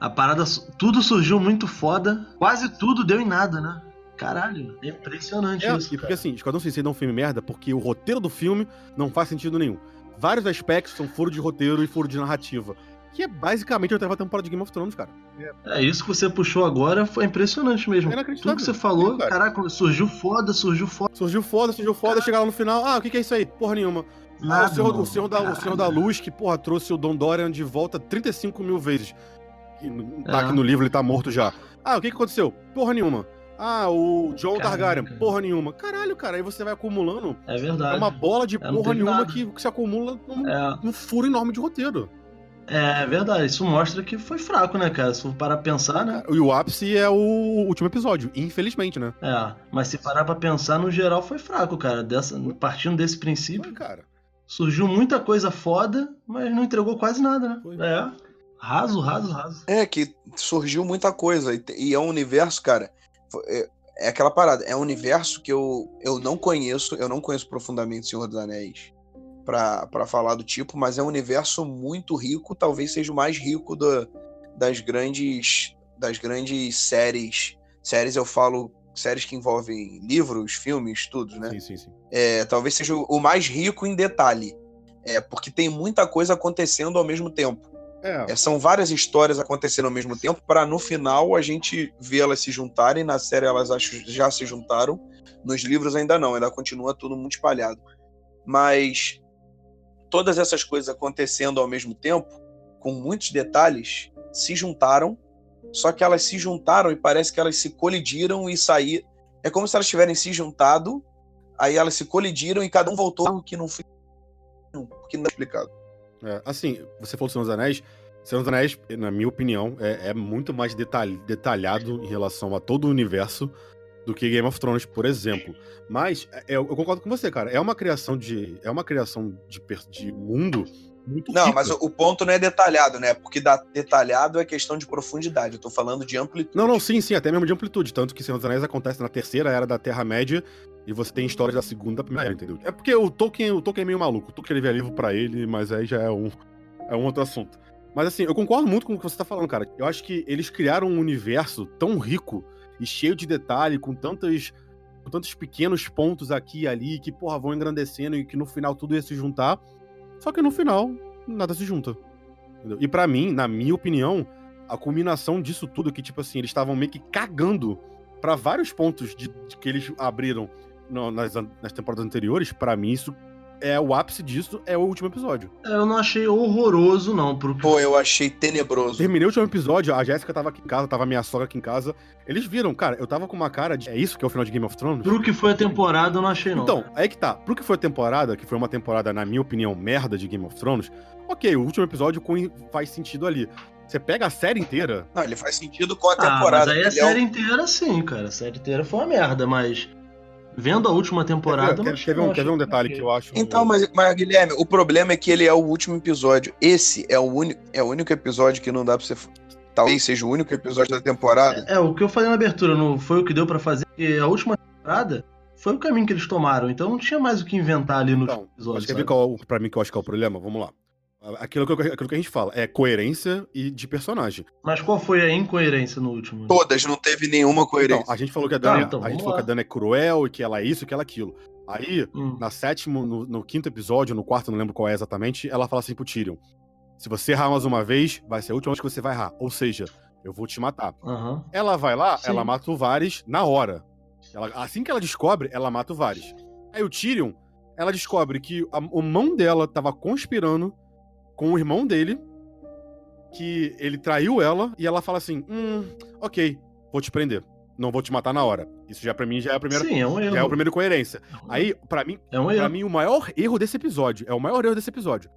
S5: A parada, tudo surgiu muito foda. Quase tudo deu em nada, né? Caralho, é impressionante
S4: É,
S5: isso.
S4: e porque
S5: cara.
S4: assim, Esquadrão Suicida é um filme merda porque o roteiro do filme não faz sentido nenhum. Vários aspectos são furo de roteiro e furo de narrativa. Que é basicamente a oitava temporada de Game of Thrones, cara.
S5: É, isso que você puxou agora foi impressionante mesmo.
S4: É.
S5: Tudo que você falou,
S4: Sim, cara.
S5: caraca, surgiu foda, surgiu foda.
S4: Surgiu foda, surgiu foda, chegar lá no final, ah, o que, que é isso aí? Porra nenhuma.
S5: Nada,
S4: o, senhor, o, senhor da, o Senhor da Luz, que, porra, trouxe o Don Dorian de volta 35 mil vezes. E no- tá
S5: É.
S4: aqui no livro, ele tá morto já. Ah, o que, que aconteceu? Porra nenhuma. Ah, o John
S5: Caraca.
S4: Targaryen, porra nenhuma. Caralho, cara, aí você vai acumulando.
S5: É
S4: É
S5: verdade.
S4: uma bola de
S5: É,
S4: porra nenhuma que, que se acumula num,
S5: É,
S4: num furo enorme de roteiro.
S5: é verdade. Isso mostra que foi fraco, né, cara? Se for parar pra pensar, né?
S4: E o ápice é o último episódio, infelizmente, né?
S5: É, mas se parar pra pensar, no geral foi fraco, cara. Dessa, partindo desse
S4: Foi,
S5: princípio,
S4: cara.
S5: Surgiu muita coisa foda, mas não entregou quase nada, né?
S4: Foi.
S5: É. Raso, raso, raso.
S8: É, que surgiu muita coisa. E, e é um universo, cara. É, é aquela parada. É um universo que eu, eu não conheço. Eu não conheço profundamente Senhor dos Anéis pra, pra falar do tipo, mas é um universo muito rico. Talvez seja o mais rico da- das grandes. Das grandes séries. Séries eu falo. Séries que envolvem livros, filmes, tudo, né?
S4: Sim, sim, sim.
S8: É, talvez seja o mais rico em detalhe. É, porque tem muita coisa acontecendo ao mesmo tempo.
S4: É,
S8: É, são várias histórias acontecendo ao mesmo tempo para no final a gente ver elas se juntarem. Na série elas já se juntaram, nos livros ainda não, ainda continua tudo muito espalhado. Mas todas essas coisas acontecendo ao mesmo tempo, com muitos detalhes, se juntaram. Só que elas se juntaram e parece que elas se colidiram e saíram. É como se elas tivessem se juntado, aí elas se colidiram e cada um voltou algo que não foi. que não é explicado.
S4: É, assim, você falou do Senhor dos Anéis. Senhor dos Anéis, na minha opinião, é, é muito mais detalh- detalhado em relação a todo o universo do que Game of Thrones, por exemplo. Mas é, eu, eu concordo com você, cara. É uma criação de. É uma criação de, de mundo muito
S8: Não,
S4: rica.
S8: mas o, ponto não é detalhado, né? Porque da, detalhado é questão de profundidade. Eu tô falando de amplitude.
S4: Não, não, sim, sim, até mesmo de amplitude. Tanto que Senhor dos Anéis acontece na terceira era da Terra-média e você tem histórias da segunda da primeira era, entendeu? É porque o Tolkien, o Tolkien é meio maluco. O Tolkien vê livro pra ele, mas aí já é um, é um outro assunto. Mas assim, eu concordo muito com o que você tá falando, cara. Eu acho que eles criaram um universo tão rico e cheio de detalhe, com tantos, com tantos pequenos pontos aqui e ali, que, porra, vão engrandecendo e que no final tudo ia se juntar. Só que no final, nada se junta. entendeu? E pra mim, na minha opinião, a culminação disso tudo, que, tipo assim, eles estavam meio que cagando pra vários pontos de, de que eles abriram no- nas, nas temporadas anteriores, pra mim, isso é o ápice disso, é o último episódio.
S5: É, Eu não achei horroroso, não. Pro...
S8: Pô, eu achei tenebroso.
S4: Terminei o último episódio, a Jéssica tava aqui em casa, tava minha sogra aqui em casa. Eles viram, cara, eu tava com uma cara de. É isso que é o final de Game of Thrones?
S5: Pro que foi a temporada, eu não achei, não.
S4: Então, aí que tá. Pro que foi a temporada, que foi uma temporada, na minha opinião, merda de Game of Thrones, ok, o último episódio com- faz sentido ali. Você pega a série inteira.
S8: Não, ele faz sentido com a
S5: Ah,
S8: temporada.
S5: mas aí a
S8: Ele é um-
S5: série inteira sim, cara. A série inteira foi uma merda, mas vendo a última temporada,
S4: quer, quer, quer ver um, quer ver um detalhe
S5: ok.
S4: que eu acho.
S8: Então, mas, mas, Guilherme, o problema é que ele é o último episódio. Esse é o, único, é o único episódio que não dá pra você. Talvez seja o único episódio da temporada.
S5: É, o que eu falei na abertura, não foi o que deu pra fazer, porque a última temporada foi o caminho que eles tomaram, então não tinha mais o que inventar ali no
S4: Então,
S5: último episódio.
S4: Mas quer ver
S5: sabe?
S4: qual, pra mim, que eu acho que é o problema? Vamos lá. Aquilo que, aquilo que a gente fala é coerência e de personagem.
S5: Mas qual foi a incoerência no último?
S8: Todas, não teve nenhuma coerência.
S4: Então, a gente falou que a
S5: Tá,
S4: Dani,
S5: então,
S4: a gente falou que a Dani é cruel e que ela é isso, que ela é aquilo. Aí,
S5: Hum.
S4: na sétimo, no, no quinto episódio, no quarto, não lembro qual é exatamente, ela fala assim pro Tyrion: Se você errar mais uma vez, vai ser a última vez que você vai errar. Ou seja, eu vou te matar.
S5: Aham.
S4: Ela vai lá,
S5: Sim.
S4: ela mata o Varys na hora. Ela- assim que ela descobre, ela mata o Varys. Aí o Tyrion, ela descobre que a, o mão dela tava conspirando com o irmão dele, que ele traiu ela, e ela fala assim: hum, ok, vou te prender. Não vou te matar na hora. Isso já pra mim já é a primeira,
S5: Sim, é um erro.
S4: já é a primeira coerência. Aí, pra mim,
S5: É um
S4: Pra
S5: erro.
S4: mim, o maior erro desse episódio, é o maior erro desse episódio.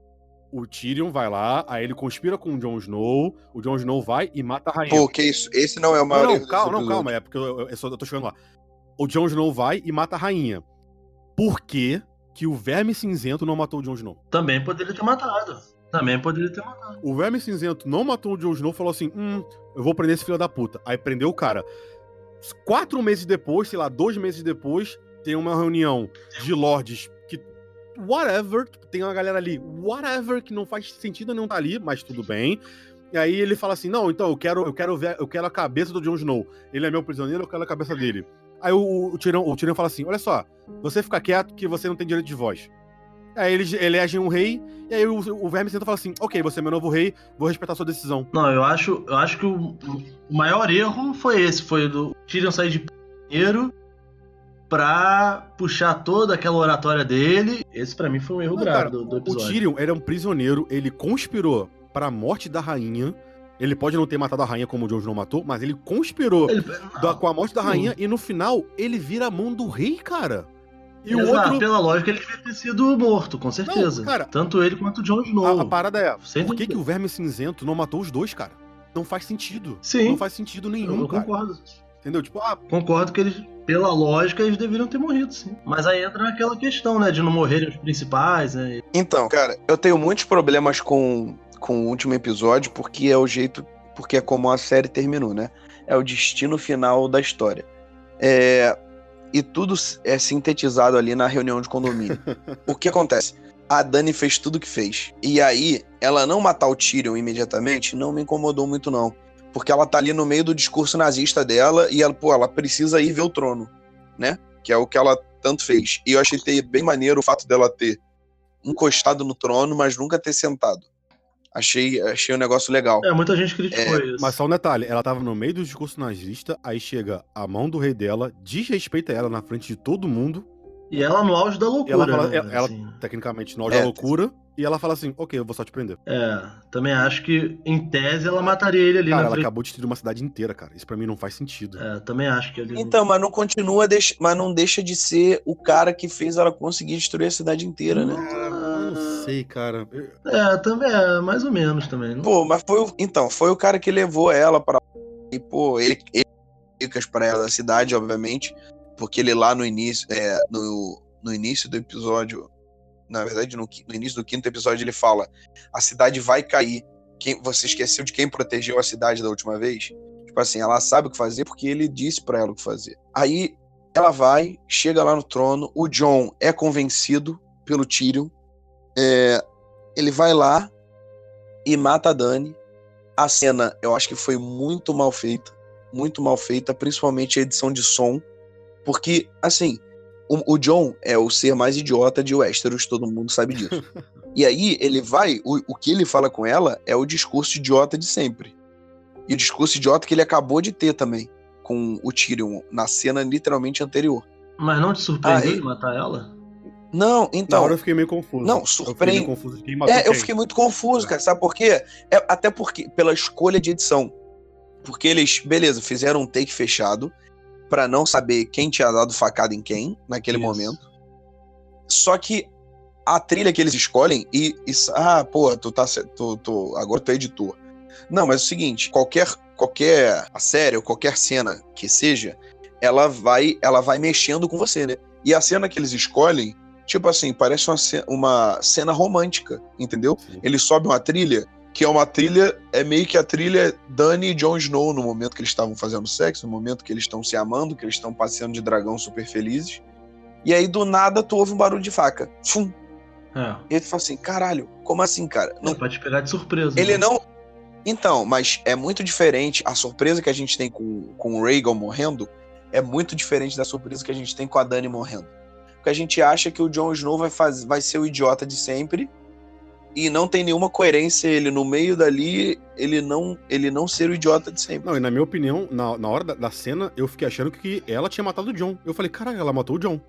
S4: O Tyrion vai lá, aí ele conspira com o Jon Snow, o Jon Snow vai e mata a rainha.
S8: Pô, que isso? Esse não é o maior
S4: não,
S8: erro
S4: calma, não,
S8: episódio.
S4: calma, é porque eu, eu, eu só eu tô chegando lá. O Jon Snow vai e mata a rainha. Por que que o Verme Cinzento não matou o Jon Snow?
S5: Também poderia ter matado. Também poderia ter matado.
S4: O Verme Cinzento não matou o Jon Snow falou assim: hum, eu vou prender esse filho da puta. Aí prendeu o cara. Quatro meses depois, sei lá, dois meses depois, tem uma reunião de lords que. Whatever, tipo, tem uma galera ali, whatever, que não faz sentido nenhum tá ali, mas tudo bem. E aí ele fala assim: não, então eu quero, eu quero ver, eu quero a cabeça do Jon Snow. Ele é meu prisioneiro, eu quero a cabeça dele. Aí o, o, Tyrion, o Tyrion fala assim: olha só, você fica quieto que você não tem direito de voz. Aí eles elegem um rei, e aí o, o Verme Cinzento fala assim: ok, você é meu novo rei, vou respeitar sua decisão.
S5: Não, eu acho, eu acho que o, o maior erro foi esse, foi do Tyrion sair de primeiro pra puxar toda aquela oratória dele. Esse pra mim foi um erro
S4: Não,
S5: grave
S4: cara,
S5: do, do
S4: O
S5: episódio.
S4: Tyrion era um prisioneiro, ele conspirou para a morte da rainha. Ele pode não ter matado a rainha como o Jon Snow matou, mas ele conspirou
S5: Ele-
S4: da- com a morte da rainha e no final ele vira a mão do rei, cara. E o
S5: Exato,
S4: outro.
S5: pela lógica ele devia ter sido morto, com certeza.
S4: Não, cara,
S5: Tanto ele quanto o Jon Snow.
S4: A, a parada é,
S5: Sem
S4: por que, que o Verme Cinzento não matou os dois, cara? Não faz sentido.
S5: Sim.
S4: Não faz sentido nenhum,
S5: eu
S4: cara.
S5: concordo.
S4: Entendeu? Tipo, ah,
S5: Concordo que eles, pela lógica, eles deveriam ter morrido, sim. Mas aí entra naquela questão, né? De não morrerem os principais, né?
S8: Então, cara, eu tenho muitos problemas com, com o último episódio, porque é o jeito. Porque é como a série terminou, né? É o destino final da história. É, e tudo é sintetizado ali na reunião de condomínio. o que acontece? A Dani fez tudo o que fez. E aí, ela não matar o Tyrion imediatamente não me incomodou muito, não. Porque ela tá ali no meio do discurso nazista dela e ela, pô, ela precisa ir ver o trono, né? Que é o que ela tanto fez. E eu achei bem maneiro o fato dela ter encostado no trono, mas nunca ter sentado. Achei, achei um negócio legal.
S5: É, muita gente criticou isso.
S4: mas só um detalhe, ela tava no meio do discurso nazista, aí chega a mão do rei dela, desrespeita ela na frente de todo mundo,
S5: E ela no auge da loucura,
S4: ela fala,
S5: né?
S4: ela, ela,
S5: assim.
S4: tecnicamente, no auge
S8: É.
S4: da loucura, e ela fala assim, ok, eu vou só te prender.
S5: É, também acho que, em tese, ela mataria ele ali
S4: Cara,
S5: na
S4: ela
S5: frente.
S4: acabou de destruir uma cidade inteira, cara. Isso pra mim não faz sentido.
S5: É, também acho que ele.
S8: Então, mas não continua, deix- mas não deixa de ser o cara que fez ela conseguir destruir a cidade inteira, né?
S4: Não sei, cara.
S5: É, também é, mais ou menos também. Não-
S8: Pô, mas foi o, então, foi o cara que levou ela para e pô, ele, ele dicas para ela da cidade, obviamente, porque ele lá no início, é, no, no início do episódio, na verdade, no, no início do quinto episódio ele fala: "A cidade vai cair. Quem você esqueceu de quem protegeu a cidade da última vez?" Tipo assim, ela sabe o que fazer porque ele disse para ela o que fazer. Aí ela vai, chega lá no trono, o John é convencido pelo Tyrion, é, ele vai lá e mata a Dani. A cena, eu acho que foi muito mal feita. Muito mal feita, principalmente a edição de som. Porque, assim, o, o John é o ser mais idiota de Westeros, todo mundo sabe disso. e aí, ele vai, o, o que ele fala com ela é o discurso idiota de sempre. E o discurso idiota que ele acabou de ter também, com o Tyrion, na cena literalmente anterior.
S5: Mas não te surpreendeu
S8: Ah, e-
S5: de matar ela?
S8: Não,
S4: Na
S8: então.
S4: hora eu fiquei meio confuso.
S8: Não,
S4: Eu
S8: surpreende-
S4: meio confuso quem
S8: É, eu fiquei muito confuso, cara. Sabe por quê? É, até porque, pela escolha de edição. Porque eles, beleza, fizeram um take fechado pra não saber quem tinha dado facada em quem naquele
S5: Isso.
S8: momento. Só que a trilha que eles escolhem e, e ah, pô, tu tá, tu, tu, agora tu é editor. Não, mas é o seguinte, qualquer qualquer série ou qualquer cena que seja, ela vai ela vai mexendo com você, né? E a cena que eles escolhem, tipo assim, parece uma, ce- uma cena romântica, entendeu?
S4: Sim.
S8: Ele sobe uma trilha que é uma trilha, é meio que a trilha Dani e Jon Snow no momento que eles estavam fazendo sexo, no momento que eles estão se amando, que eles estão passeando de dragão super felizes. E aí do nada tu ouve um barulho de faca. Fum.
S5: É.
S8: E aí tu fala assim, caralho, como assim, cara? Não
S5: Não, pra te pegar de surpresa.
S8: ele
S5: né?
S8: não. Então, mas é muito diferente. A surpresa que a gente tem com, com o Rhaegal morrendo é muito diferente da surpresa que a gente tem com a Dany morrendo. Porque a gente acha que o Jon Snow vai, faz, vai ser o idiota de sempre e não tem nenhuma coerência ele no meio dali, ele não, ele não ser o idiota de sempre.
S4: Não, e na minha opinião, na, na hora da, da cena, eu fiquei achando que ela tinha matado o John. Eu falei, caralho, ela matou o John.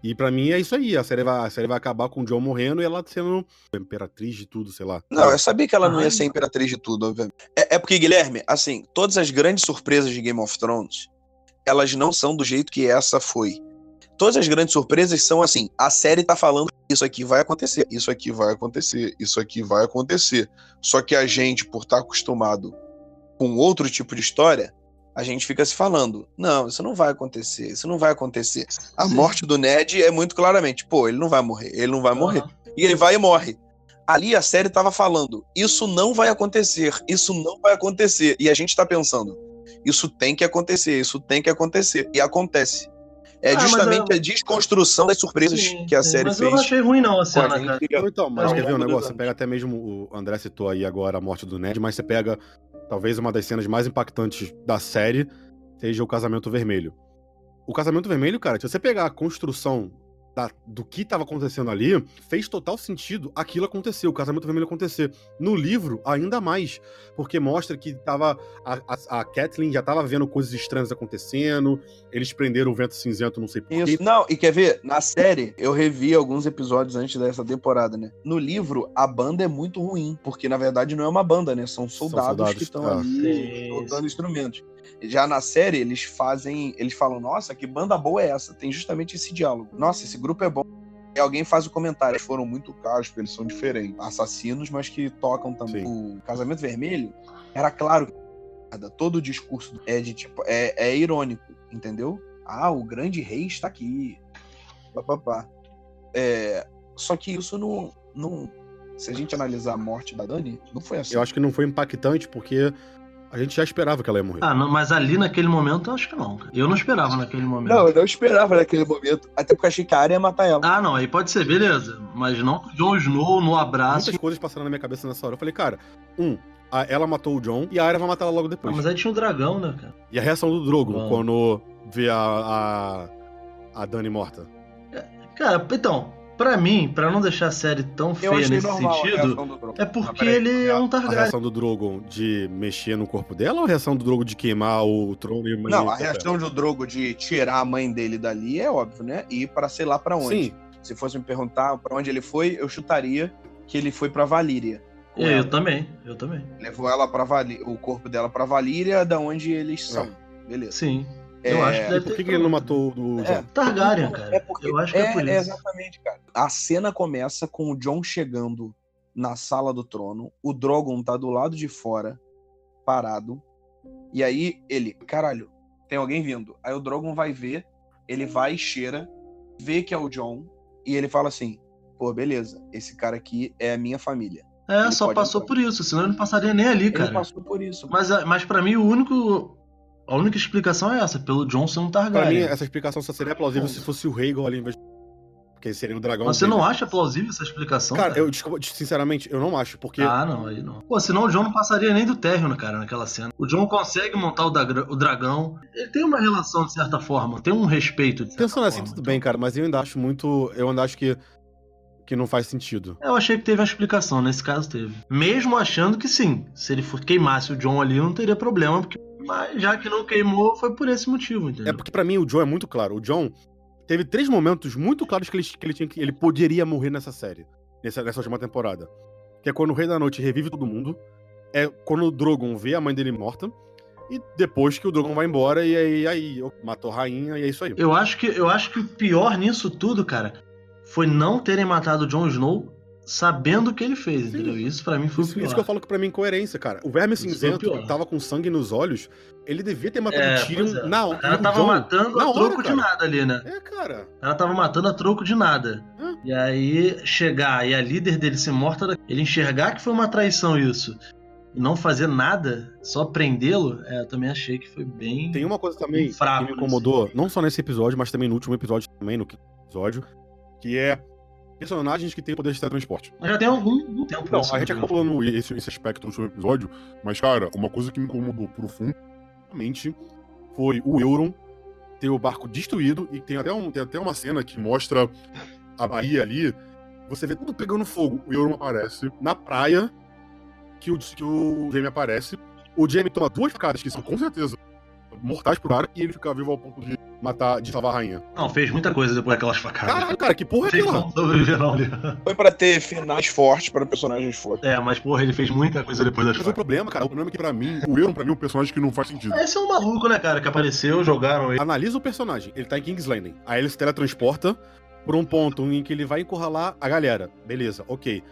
S4: E pra mim é isso aí. A série vai, a série vai acabar com o John morrendo e ela sendo imperatriz de tudo, sei lá.
S8: Não, eu sabia que ela não ia ser imperatriz de tudo, obviamente. É, é porque, Guilherme, assim, todas as grandes surpresas de Game of Thrones, elas não são do jeito que essa foi. Todas as grandes surpresas são assim, a série tá falando isso aqui vai acontecer, isso aqui vai acontecer, isso aqui vai acontecer. Só que a gente, por estar acostumado com outro tipo de história, a gente fica se falando, não, isso não vai acontecer, isso não vai acontecer. A
S5: Sim.
S8: morte do Ned é muito claramente, pô, ele não vai morrer, ele não vai morrer. E ele vai e morre. Ali a série tava falando, isso não vai acontecer, isso não vai acontecer. E a gente tá pensando, isso tem que acontecer, isso tem que acontecer. E acontece. É
S5: Ah, mas
S8: justamente
S5: eu-
S8: a desconstrução das surpresas
S5: Sim,
S8: que a
S5: sim,
S8: série
S5: mas
S8: fez.
S5: eu não achei ruim não a cena, cara.
S4: Então, mas
S5: Não,
S4: quer ver um negócio? Você pega até mesmo, o André citou aí agora a morte do Ned, mas você pega talvez uma das cenas mais impactantes da série, seja o Casamento Vermelho. O Casamento Vermelho, cara, se você pegar a construção da- do que tava acontecendo ali, fez total sentido aquilo acontecer, o Casamento Vermelho acontecer. No livro, ainda mais, porque mostra que tava a, a, a Kathleen já tava vendo coisas estranhas acontecendo, eles prenderam o Vento Cinzento, não sei porquê.
S8: Isso. Não, e quer ver? Na série, eu revi alguns episódios antes dessa temporada, né? No livro, a banda é muito ruim, porque na verdade não é uma banda, né? São soldados,
S4: soldados,
S8: que estão
S4: ah.
S8: ali tocando instrumentos. Já na série, eles fazem. Eles falam, nossa, que banda boa é essa? Tem justamente esse diálogo. Nossa, esse grupo é bom. E alguém faz o comentário. Eles foram muito caros, porque eles são diferentes. Assassinos, mas que tocam também. O Casamento Vermelho era claro que todo o discurso é de tipo. É, é irônico, entendeu? Ah, o grande rei está aqui. Papapá. É, só que isso não, não. Se a gente analisar a morte da Dani, não foi assim.
S4: Eu acho que não foi impactante, porque a gente já esperava que ela ia morrer.
S5: Ah, não, mas ali naquele momento eu acho que não. Eu não esperava naquele momento.
S8: Não, eu não esperava naquele momento. Até porque achei que a área ia matar ela.
S5: Ah, não, aí pode ser, beleza. Mas não que o Jon Snow no abraço.
S4: Muitas coisas passaram na minha cabeça nessa hora. Eu falei, cara, um, a- ela matou o John e a Arya vai matar ela logo
S5: Ah,
S4: depois.
S5: mas aí tinha o dragão, né, cara?
S4: E a reação do Drogon
S5: Bom.
S4: quando vê a, a, a Dani morta.
S5: Cara, então, pra mim, pra não deixar a série tão
S8: Eu
S5: feia nesse
S8: normal a
S5: sentido,
S8: Drogon.
S5: é porque
S8: Ah,
S5: ele é um
S4: A
S5: Targaryen.
S4: reação do Drogon de mexer no corpo dela ou a reação do Drogon de queimar o trono e
S8: Não, a reação do Drogo de tirar a mãe dele dali é óbvio, né? E ir pra sei lá pra onde.
S4: Sim,
S8: Se fosse me perguntar pra onde ele foi, eu chutaria que ele foi pra Valíria. com
S5: Eu,
S8: ela.
S5: também, eu também.
S8: Levou ela para o corpo dela pra Valíria, da onde eles são. Beleza.
S5: Sim. Eu
S8: É,
S5: acho que deve
S4: por
S5: ter
S4: que, que ele não matou o
S8: É.
S4: John?
S5: Targaryen, cara.
S8: É porque
S5: Eu acho que é por isso.
S8: exatamente, cara. A cena começa com o John chegando na sala do trono, o Drogon tá do lado de fora, parado, e aí ele, caralho, tem alguém vindo. Aí o Drogon vai ver, ele vai e cheira, vê que é o John, e ele fala assim: pô, beleza, esse cara aqui é a minha família.
S5: É,
S8: Ele
S5: só passou
S8: entrar.
S5: por isso, senão ele não passaria nem ali,
S8: Ele
S5: cara.
S8: passou por isso.
S5: Mas, mas para mim, o único. A única explicação é essa, pelo ser um
S4: Pra mim,
S5: Targaryen.
S4: essa explicação só seria plausível se fosse o Rhaegal ali em vez Porque seria o dragão.
S5: Mas você
S4: dele.
S5: não acha plausível essa explicação?
S4: Cara, eu, desculpa, sinceramente, eu não acho, porque
S5: Ah, não, aí não. Pô, senão o John não passaria nem do térreo, cara, naquela cena. O John consegue montar o, dagra- o dragão. Ele tem uma relação, de certa forma, tem um respeito. De
S4: pensando assim,
S5: forma.
S4: tudo bem, cara, mas eu ainda acho muito. Eu ainda acho que. Que não faz sentido.
S5: Eu achei que teve uma explicação, nesse caso teve. Mesmo achando que sim, se ele for, queimasse o John ali, não teria problema, porque. Mas já que não queimou, foi por esse motivo,
S4: É
S5: entendeu?
S4: porque pra mim o John é muito claro. O John teve três momentos muito claros que ele, que ele, tinha, que ele poderia morrer nessa série. Nessa, nessa última temporada. Que é quando o Rei da Noite revive todo mundo. É quando o Drogon vê a mãe dele morta. E depois que o Drogon vai embora e aí, aí matou a rainha e é isso aí.
S5: Eu acho que eu acho que o pior nisso tudo, cara, foi não terem matado o Jon Snow sabendo o que ele fez,
S4: Sim.
S5: entendeu? Isso pra mim foi
S4: Isso,
S5: o pior.
S4: isso que eu falo que pra mim é incoerência, cara. O Verme Cinzento, tava com sangue nos olhos, ele devia ter matado
S5: É,
S4: o Tyrion
S5: é.
S4: na
S5: O
S4: hora.
S5: cara tava matando
S4: na
S5: a
S4: hora,
S5: troco de nada ali, né?
S4: É, cara.
S5: Ela tava matando a troco de nada. E aí chegar e a líder dele ser morta, ele enxergar que foi uma traição isso. E não fazer nada, só prendê-lo, é, eu também achei que foi bem.
S4: Tem uma coisa também
S5: Fraco
S4: que me incomodou, não só nesse episódio, mas também no último episódio também, no quinto episódio, que é personagens que têm poder de teletransporte.
S5: Mas já tem algum, algum
S4: Então,
S5: isso,
S4: a gente acabou falando esse, esse aspecto no último episódio,
S1: Mas, cara, uma coisa que me incomodou profundamente foi o Euron
S4: ter o barco destruído e tem até, um, tem até uma cena que mostra a Bahia ali. Você vê tudo pegando fogo. O Euron aparece na praia que o, que o Jaime aparece. O Jaime toma duas facadas que são com certeza mortais pro cara e ele fica vivo ao ponto de matar, de salvar a rainha.
S5: Não, fez muita coisa depois daquelas facadas.
S4: Caralho, cara, que porra é
S5: sobreviver, não, ali.
S8: Foi pra ter finais fortes para personagens fortes.
S5: É, mas porra, ele fez muita coisa depois das
S4: Mas o
S5: facadas.
S4: problema, cara, o problema é que pra mim, o Euron, pra mim, é um personagem que não faz sentido.
S5: Esse é um maluco, né, cara, que apareceu, jogaram ele.
S4: Analisa o personagem, ele tá em King's Landing. Aí ele se teletransporta por um ponto em que ele vai encurralar a galera. Beleza, ok.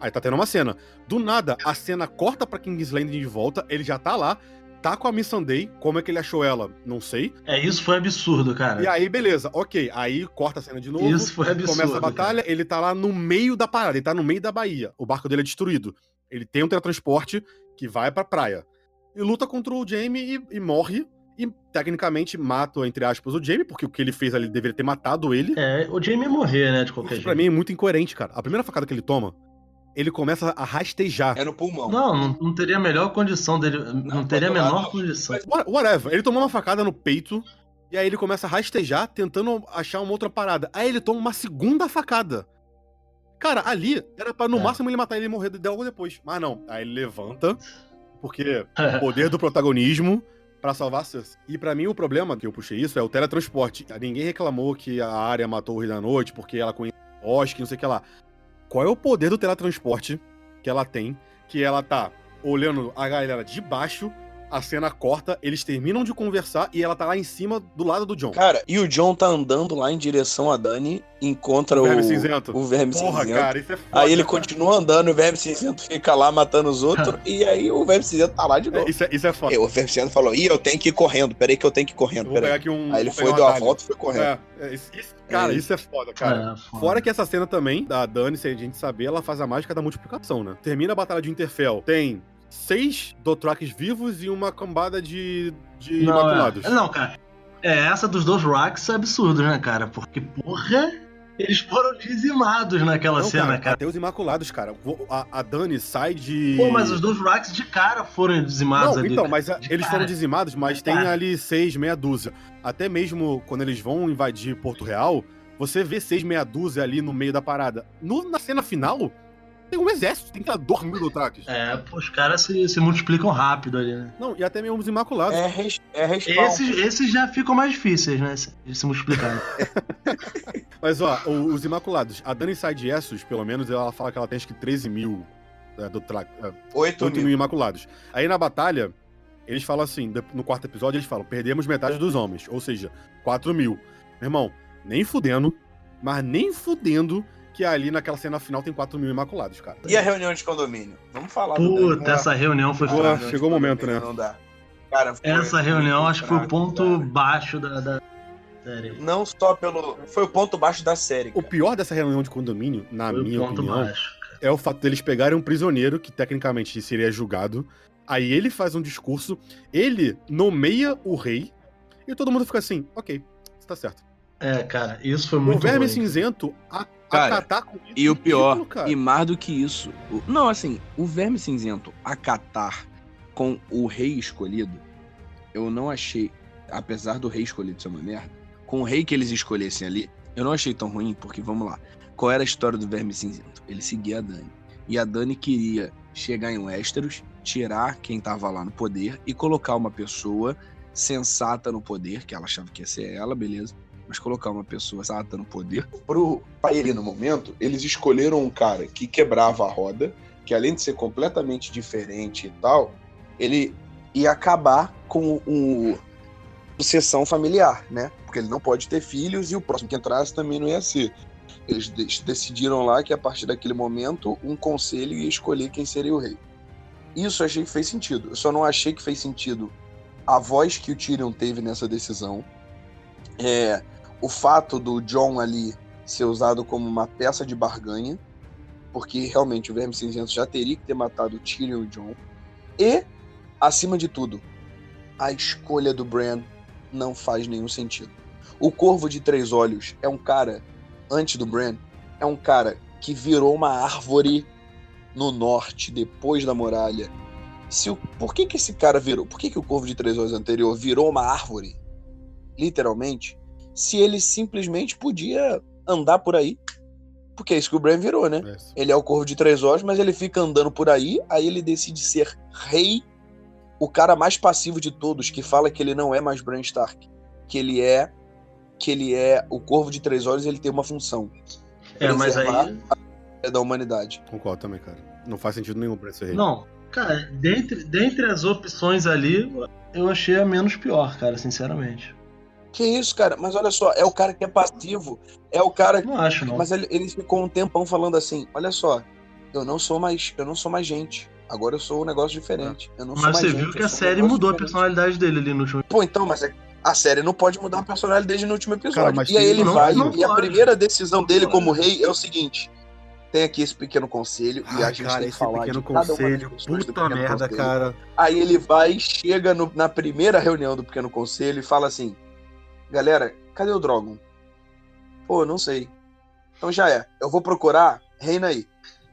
S4: Aí tá tendo uma cena. Do nada, a cena corta pra King's Landing de volta, ele já tá lá, tá com a Miss Sunday. Como é que ele achou ela? Não sei.
S5: É, isso foi absurdo, cara.
S4: E aí, beleza, ok. Aí corta a cena de novo.
S5: Isso foi absurdo.
S4: Começa a batalha, ele tá lá no meio da parada, ele tá no meio da Bahia. O barco dele é destruído. Ele tem um teletransporte que vai pra praia. E luta contra o Jamie e, e morre. E tecnicamente mata, entre aspas, o Jamie, porque o que ele fez ali deveria ter matado ele.
S5: É, o Jamie ia morrer, né, de qualquer
S4: Isso
S5: jeito.
S4: pra mim é muito incoerente, cara. A primeira facada que ele toma, ele começa a rastejar.
S8: É no pulmão.
S5: Não, não, não teria a melhor condição dele. Não, teria a menor
S8: não.
S5: condição.
S4: What- Whatever. Ele tomou uma facada no peito. E aí ele começa a rastejar, tentando achar uma outra parada. Aí ele toma uma segunda facada. Cara, ali era pra no
S5: É.
S4: máximo ele matar ele e morrer de logo depois. Mas não. Aí ele levanta, porque poder do protagonismo pra salvar a Cersei. E pra mim o problema que eu puxei isso é o teletransporte. Ninguém reclamou que a área matou o Rei da Noite porque ela conhece o bosque, não sei o que lá. Qual é o poder do teletransporte que ela tem? Que ela tá olhando a galera de baixo, a cena corta, eles terminam de conversar e ela tá lá em cima do lado do John.
S8: Cara, e o John tá andando lá em direção a Dani, encontra
S4: O
S8: o,
S4: verme cinzento.
S8: o verme
S4: Porra,
S8: cinzento.
S4: cara, isso é foda.
S8: Aí ele
S4: cara.
S8: continua andando, o verme cinzento fica lá matando os outros, e aí o verme cinzento tá lá de novo.
S4: É, isso, é, isso é foda.
S8: E o verme cinzento falou, ih, eu tenho que ir correndo, peraí que eu tenho que ir correndo,
S4: vou pegar aqui um.
S8: Aí ele foi, deu a volta e foi correndo.
S4: É, é, isso- isso- cara,
S8: É.
S4: isso é foda, cara.
S5: É, foda.
S4: Fora que essa cena também, da Dani, sem a gente saber, ela faz a mágica da multiplicação, né? Termina a batalha de Interfell, tem seis Dothrakis vivos e uma cambada de, de
S5: não,
S4: Imaculados.
S5: é, não, cara. É, essa dos dois Rocks é absurdo, né, cara? Porque, porra, eles foram dizimados naquela
S4: Não,
S5: cena,
S4: cara,
S5: cara.
S4: até os Imaculados, cara. A, a Dani sai de...
S5: Pô, mas os dois Rocks de cara foram dizimados
S4: Não,
S5: ali.
S4: então, mas a- eles
S5: cara.
S4: foram dizimados, mas
S5: De
S4: tem
S5: cara.
S4: ali seis, meia dúzia. Até mesmo quando eles vão invadir Porto Real, você vê seis, meia dúzia ali no meio da parada. No- na cena final, tem um exército, tem que dois mil Dothrakis.
S5: É, pô, os caras se, se multiplicam rápido ali, né?
S4: Não, e até mesmo os Imaculados.
S8: É, res, é respawn.
S5: Esses, esses já ficam mais difíceis, né? De se multiplicar.
S4: Mas ó, o- os Imaculados, a Dani sai de Essos, pelo menos, ela fala que ela tem acho que 13 mil é, Dothrak- é,
S8: 8
S4: 8
S8: mil.
S4: mil Imaculados. Aí na batalha, eles falam assim, no quarto episódio, eles falam, perdemos metade dos homens, ou seja, 4 mil. Meu irmão, nem fudendo, mas nem fudendo que ali naquela cena final tem 4 mil Imaculados, cara.
S8: E a reunião de condomínio? Vamos falar
S5: Puta, essa reunião foi
S4: Pô,
S5: foda.
S4: Chegou o momento, né?
S8: Não dá. Cara, foi
S5: Essa reunião acho que foi o ponto
S8: cara.
S5: baixo da, da série.
S8: Não só pelo. Foi o ponto baixo da série.
S4: O
S8: cara.
S4: pior dessa reunião de condomínio, na
S5: Foi o
S4: minha
S5: ponto
S4: opinião,
S5: baixo.
S4: é o fato deles pegarem um prisioneiro que tecnicamente seria julgado. Aí ele faz um discurso, ele nomeia o rei e todo mundo fica assim, ok, você tá certo.
S5: É, cara, isso foi
S4: o
S5: muito
S4: verme
S5: ruim.
S4: cinzento a,
S10: Cara,
S4: acatar com isso.
S10: E o
S4: é
S10: pior,
S4: cara.
S10: e mais do que isso. o- Não, assim, o Verme Cinzento acatar com o rei escolhido, eu não achei, apesar do rei escolhido ser uma merda, com o rei que eles escolhessem ali, eu não achei tão ruim, porque vamos lá. Qual era a história do Verme Cinzento? Ele seguia a Dani. E a Dani queria chegar em Westeros, tirar quem tava lá no poder e colocar uma pessoa sensata no poder, que ela achava que ia ser ela, beleza. Mas colocar uma pessoa sensata no poder
S8: Pro pra ele no momento, eles escolheram um cara que quebrava a roda, que além de ser completamente diferente e tal, ele ia acabar com o sucessão familiar, né? Porque ele não pode ter filhos e o próximo que entrasse também não ia ser. Eles de- decidiram lá que a partir daquele momento um conselho ia escolher quem seria o rei. Isso eu achei que fez sentido. Eu só não achei que fez sentido a voz que o Tyrion teve nessa decisão. É, o fato do John ali ser usado como uma peça de barganha, porque realmente o Verme Cinzento já teria que ter matado o Tyrion e o John. E, acima de tudo, a escolha do Bran não faz nenhum sentido. O Corvo de Três Olhos é um cara, antes do Bran, é um cara que virou uma árvore no norte, depois da muralha. Se o, por que, que esse cara virou? Por que, que o Corvo de Três Olhos anterior virou uma árvore? Literalmente, se ele simplesmente podia andar por aí. Porque é isso que o Bran virou, né?
S4: É.
S8: Ele é o Corvo de Três Olhos, mas ele fica andando por aí, aí ele decide ser rei, o cara mais passivo de todos, que fala que ele não é mais Bran Stark, que ele é que ele é o Corvo de Três Olhos, ele tem uma função.
S5: É, mas aí.
S8: É da humanidade.
S4: Concordo também, cara. Não faz sentido nenhum pra esse rei.
S5: Não, cara, dentre, dentre as opções ali, eu achei a menos pior, cara, sinceramente.
S8: Que isso, cara? Mas olha só, é o cara que é passivo, é o cara
S5: Não acho, não.
S8: Mas ele, ele ficou um tempão falando assim: olha só, eu não sou mais, eu não sou mais gente. Agora eu sou um negócio diferente. Eu não sou
S5: Mas
S8: mais
S5: você
S8: gente,
S5: viu que a
S8: sou um
S5: série
S8: negócio
S5: mudou a
S8: diferente.
S5: personalidade dele ali no último.
S8: Pô, então, mas é- a série não pode mudar a personalidade desde no último episódio.
S4: Cara, mas
S8: e aí ele
S5: não-
S8: vai,
S5: não
S8: e a
S5: pode.
S8: primeira decisão dele como rei é o seguinte: tem aqui esse pequeno conselho e
S4: Ai,
S8: a gente
S4: cara,
S8: tem que
S4: esse
S8: falar
S4: pequeno
S8: de cada uma das
S4: conselho, puta
S8: pequeno
S4: merda,
S8: conselho.
S4: cara.
S8: Aí ele vai, chega no- na primeira reunião do pequeno conselho e fala assim: Galera, cadê o Drogon? Pô, não sei. Então já é. Eu vou procurar, reina aí.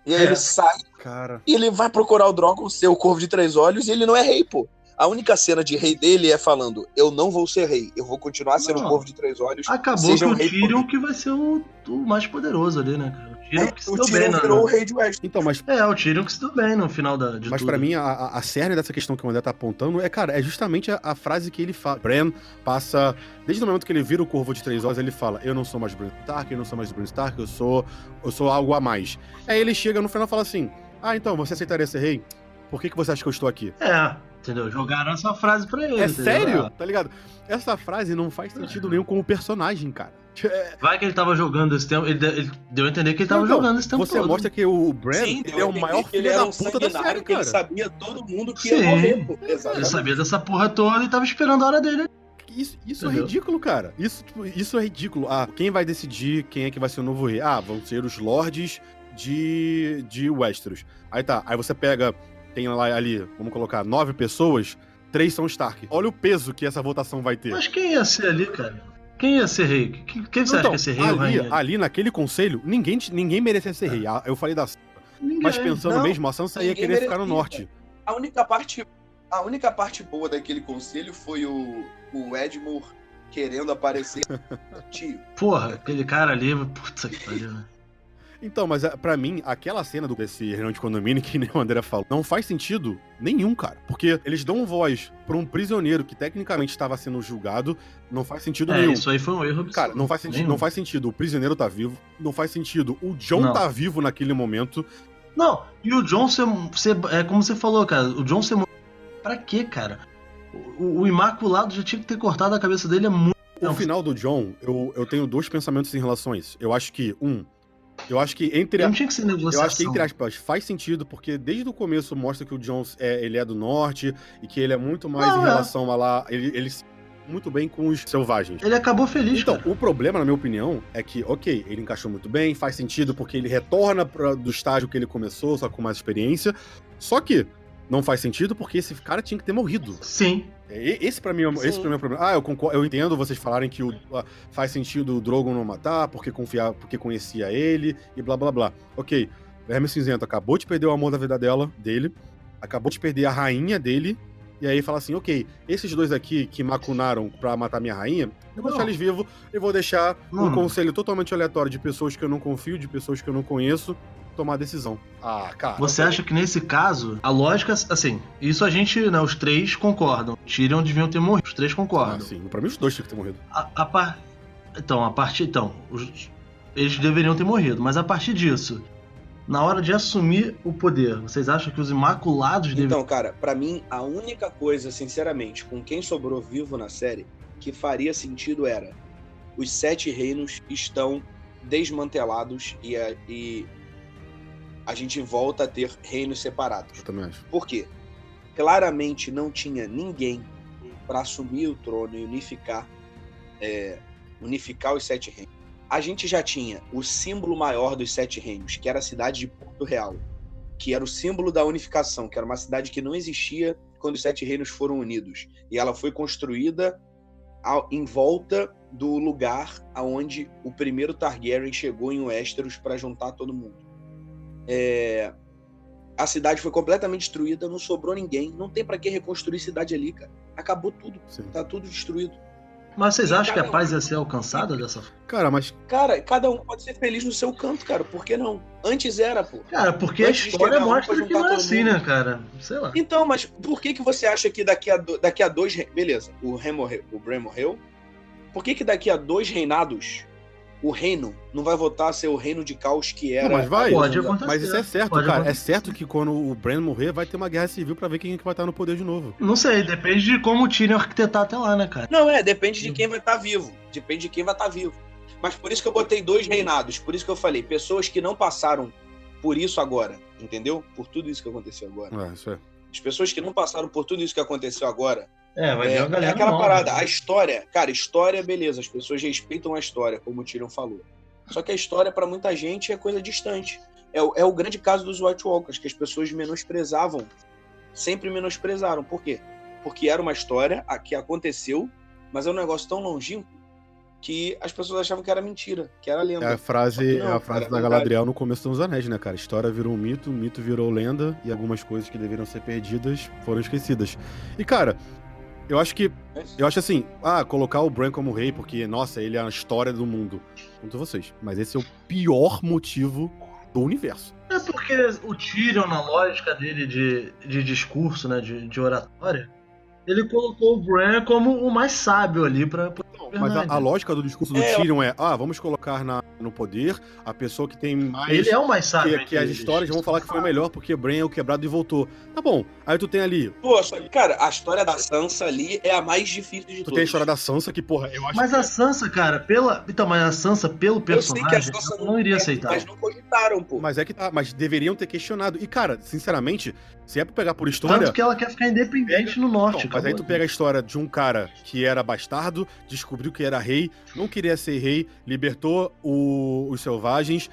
S8: E aí
S5: É.
S8: ele sai
S4: Cara.
S8: e ele vai procurar o Drogon, ser o Corvo de Três Olhos, e ele não é rei, pô. A única cena de rei dele é falando: Eu não vou ser rei, eu vou continuar sendo o Corvo de Três Olhos.
S5: Acabou que o Tyrion que vai ser o, o mais poderoso ali, né, cara? O Tyrion
S8: É,
S5: que se deu bem, né?
S8: virou o rei de West.
S4: Então, mas,
S5: É, o Tyrion que se deu bem no final da, de
S4: mas pra mim, a, a, cerne dessa questão que o André tá apontando é, cara, é justamente a, a frase que ele fala. Bran passa. Desde o momento que ele vira o Corvo de Três Olhos, ele fala: Eu não sou mais Bran Stark, eu não sou mais Bran Stark, eu sou, eu sou algo a mais. Aí ele chega no final e fala assim: Ah, então, você aceitaria ser rei? Por que, que você acha que eu estou aqui?
S5: É, entendeu? Jogaram essa frase pra ele.
S4: É
S5: entendeu?
S4: sério?
S5: Ah,
S4: Tá ligado? Essa frase não faz sentido nenhum como personagem, cara.
S5: Vai que ele tava jogando esse tempo. Ele, ele deu a entender que ele tava
S4: Então,
S5: jogando esse tempo
S4: Você
S5: todo.
S4: mostra que o Bran
S8: Sim,
S4: ele é o maior
S8: entendi que ele
S4: filho
S8: era
S4: da
S8: um
S4: puta da série,
S8: que ele sabia todo mundo que
S5: Sim.
S8: ia morrer, pô.
S5: Ele sabia dessa porra toda e tava esperando a hora dele.
S4: Isso, isso é ridículo, cara. Isso, tipo, isso é ridículo. Ah, quem vai decidir quem é que vai ser o novo rei? Ah, vão ser os lords de, de Westeros. Aí tá, aí você pega, tem lá ali, vamos colocar, nove pessoas, três são Stark. Olha o peso que essa votação vai ter.
S5: Mas quem ia ser ali, cara? Quem ia ser rei? Quem, quem você acha
S4: Então,
S5: que ia ser rei ou
S4: ali,
S5: rainha?
S4: ali naquele conselho, ninguém, ninguém merecia ser rei. Ah, Eu falei da
S5: Ninguém.
S4: mas pensando
S8: não,
S4: mesmo, a Sansa ia querer ficar no
S8: merecia,
S4: norte.
S8: A única parte, a única parte boa daquele conselho foi o, o Edmure querendo aparecer tio.
S5: Porra, aquele cara ali, puta que pariu, né?
S4: Então, mas ah, pra mim, aquela cena do, desse reunião de condomínio que nem o André falou, não faz sentido nenhum, cara. Porque eles dão voz pra um prisioneiro que tecnicamente estava sendo julgado, não faz sentido
S5: É,
S4: nenhum.
S5: isso aí foi um erro absurdo.
S4: Cara, não faz sentido, não faz sentido. O prisioneiro tá vivo, não faz sentido. O John
S5: Não.
S4: tá vivo naquele momento.
S5: Não, e o John ser, ser- É como você falou, cara. O John ser. Pra quê, cara? O, o Imaculado já tinha que ter cortado a cabeça dele há muito
S4: O final do John, eu, eu tenho dois pensamentos em relação a isso. Eu acho que, um, eu acho que entre.
S5: Não tinha que ser
S4: Eu
S5: negociação.
S4: acho que, entre aspas, faz sentido, porque desde o começo mostra que o Jones é, ele é do norte e que ele é muito mais
S5: Não,
S4: em
S5: é.
S4: relação a lá. Ele, ele se muito bem com os selvagens.
S5: Ele acabou feliz,
S4: Então,
S5: cara.
S4: o problema, na minha opinião, é que, ok, ele encaixou muito bem, faz sentido porque ele retorna pra, do estágio que ele começou, só com mais experiência. Só que não faz sentido porque esse cara tinha que ter morrido.
S5: Sim.
S4: E- Esse pra mim, é o- esse pra mim é o problema. Ah, eu concordo, eu entendo vocês falarem que o, faz sentido o Drogon não matar porque confiar, porque conhecia ele e blá blá blá. Ok, Verme Cinzento acabou de perder o amor da vida dela, dele, acabou de perder a rainha dele, e aí fala assim, ok, esses dois aqui que macunaram pra matar minha rainha, eu vou
S5: Não.
S4: deixar eles vivos e vou deixar um conselho totalmente aleatório de pessoas que eu não confio, de pessoas que eu não conheço, tomar a decisão. Ah, cara.
S5: Você acha que nesse caso, a lógica, assim, isso a gente, né, os três concordam. Tyrion deviam ter morrido, os três
S4: Ah,
S5: concordam.
S4: sim, pra mim os dois tinham que ter morrido.
S5: A, a par... Então, a partir. Então, os- eles deveriam ter morrido, mas a partir disso, na hora de assumir o poder, vocês acham que os Imaculados deveriam.
S8: Então, cara, pra mim, a única coisa, sinceramente, com quem sobrou vivo na série, que faria sentido era os sete reinos estão desmantelados e a, e a gente volta a ter reinos separados.
S4: Eu também acho.
S8: Por quê? Claramente não tinha ninguém para assumir o trono e unificar, é, unificar os sete reinos. A gente já tinha o símbolo maior dos sete reinos, que era a cidade de Porto Real, que era o símbolo da unificação, que era uma cidade que não existia quando os sete reinos foram unidos. E ela foi construída em volta do lugar aonde o primeiro Targaryen chegou em Westeros para juntar todo mundo. É, a cidade foi completamente destruída, não sobrou ninguém, não tem para que reconstruir cidade ali, cara. Acabou tudo,
S4: Sim.
S8: tá tudo destruído.
S5: Mas vocês
S8: E
S5: acham que a
S8: cada um-
S5: paz ia ser alcançada dessa forma?
S4: Cara, mas
S8: Cara, cada um pode ser feliz no seu canto, cara. Por que não? Antes era, pô.
S5: Cara, porque a
S8: Antes de
S5: história
S8: um
S5: mostra que não é assim,
S8: mundo.
S5: né, cara? Sei lá.
S8: Então, mas por que que você acha que daqui a, do- daqui a dois... Beleza, o Rem morreu, o Bran morreu, por que, que daqui a dois reinados o reino não vai voltar a ser o reino de caos que era.
S4: Não, mas vai.
S5: Pode acontecer.
S4: Mas isso é certo,
S5: Pode
S4: cara. É
S5: acontecer.
S4: certo que quando o Bran morrer, vai ter uma guerra civil pra ver quem é que vai estar no poder de novo.
S5: Não sei, depende de como o Tyrion arquitetar até lá, né, cara?
S8: Não, é, depende de quem vai estar vivo. Depende de quem vai estar vivo. Mas por isso que eu botei dois reinados. Por isso que eu falei, pessoas que não passaram por isso agora, entendeu? Por tudo isso que aconteceu agora.
S4: É, isso é.
S8: As pessoas que não passaram por tudo isso que aconteceu agora.
S5: É, vai
S8: É,
S5: ver a
S8: é
S5: galera.
S8: aquela
S5: nova.
S8: parada, a história, cara, história, beleza, as pessoas respeitam a história, como o Tyrion falou. Só que a história, pra muita gente, é coisa distante. É, o- é o grande caso dos White Walkers, que as pessoas menosprezavam. Sempre menosprezaram. Por quê? Porque era uma história a- que aconteceu, mas é um negócio tão longínquo que as pessoas achavam que era mentira, que era lenda.
S4: É a frase,
S8: Não,
S4: é a frase
S8: é
S4: da. Galadriel no começo dos Anéis, né, cara? História virou um mito, mito virou lenda e algumas coisas que deveriam ser perdidas foram esquecidas. E, cara, eu acho que. Eu acho assim, ah, colocar o Bran como rei, porque, nossa, ele é a história do mundo. Conto vocês. Mas esse é o pior motivo do universo.
S5: É porque o Tyrion, na lógica dele de, de discurso, né, de, de oratória, ele colocou o Bran como o mais sábio ali pra. pra
S4: Mas a, a lógica do discurso do
S8: É,
S4: Tyrion é, ah, vamos colocar na- no poder a pessoa que tem mais.
S5: Ele é o mais sábio.
S4: que, que as histórias vão falar que foi melhor porque Bran é o quebrado e voltou. Tá bom. Aí tu tem ali.
S8: Pô, só que, cara, a história da Sansa ali é a mais difícil de
S4: Tu
S8: todas.
S4: tem a história da Sansa, que, porra, eu acho
S5: Mas
S4: que.
S5: a Sansa, cara, pela. Então, mas a Sansa, pelo
S8: Eu sei que a
S5: personagem,
S8: Sansa
S5: eu não iria
S8: quer,
S5: aceitar.
S8: Mas não cogitaram, pô.
S4: Mas é que tá. Mas deveriam ter questionado. E, cara, sinceramente, se é pra pegar por história.
S5: Tanto que ela quer ficar independente no norte.
S4: Não, mas aí tu pega a história de um cara que era bastardo, descobriu que era rei, não queria ser rei, libertou o- os selvagens,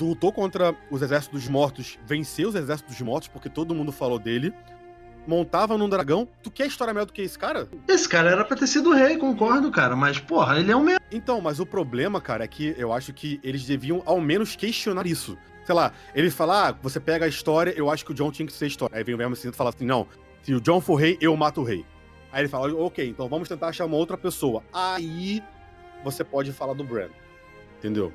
S4: lutou contra os exércitos dos mortos, venceu os exércitos dos mortos, porque todo mundo falou dele, montava num dragão. Tu quer história melhor do que esse cara?
S5: Esse cara era pra ter sido rei, concordo, cara. Mas, porra, ele é um merda.
S4: Então, mas o problema, cara, é que eu acho que eles deviam ao menos questionar isso. Sei lá, ele fala, ah, você pega a história, eu acho que o John tinha que ser história. Aí vem o Verme Cinza e fala assim, não, se o John for rei, eu mato o rei. Aí ele fala, ok, então vamos tentar achar uma outra pessoa. Aí você pode falar do Bran. Entendeu?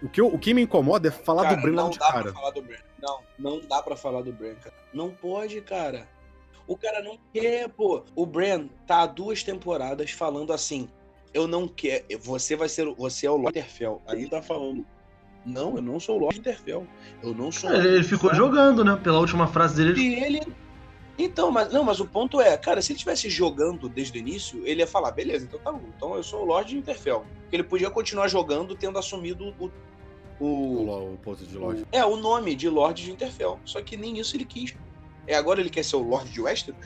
S4: O que, eu- o que me incomoda é falar
S8: Cara,
S4: do Bran
S8: não
S4: de
S8: dá
S4: cara.
S8: pra falar do Bran. Não, não dá pra falar do Bran, cara. Não pode, cara. O cara não quer, pô. O Bran tá há duas temporadas falando assim: eu não quero. Você vai ser. o- Você é o Lord Interfell. Aí tá falando. Não, eu não sou o Lord Interfell. Eu não sou.
S5: Ele, ele ficou jogando, né? Pela última frase dele. ele-
S8: E ele. Então, mas não, mas o ponto é, cara, se ele estivesse jogando desde o início, ele ia falar, beleza, então tá bom. Então eu sou o Lorde de Interfell. Porque ele podia continuar jogando tendo assumido o.
S4: O,
S8: o
S4: posto de loja.
S8: é, o nome de Lorde de Interfell. Só que nem isso ele quis. É agora ele quer ser o Lorde de Westeros?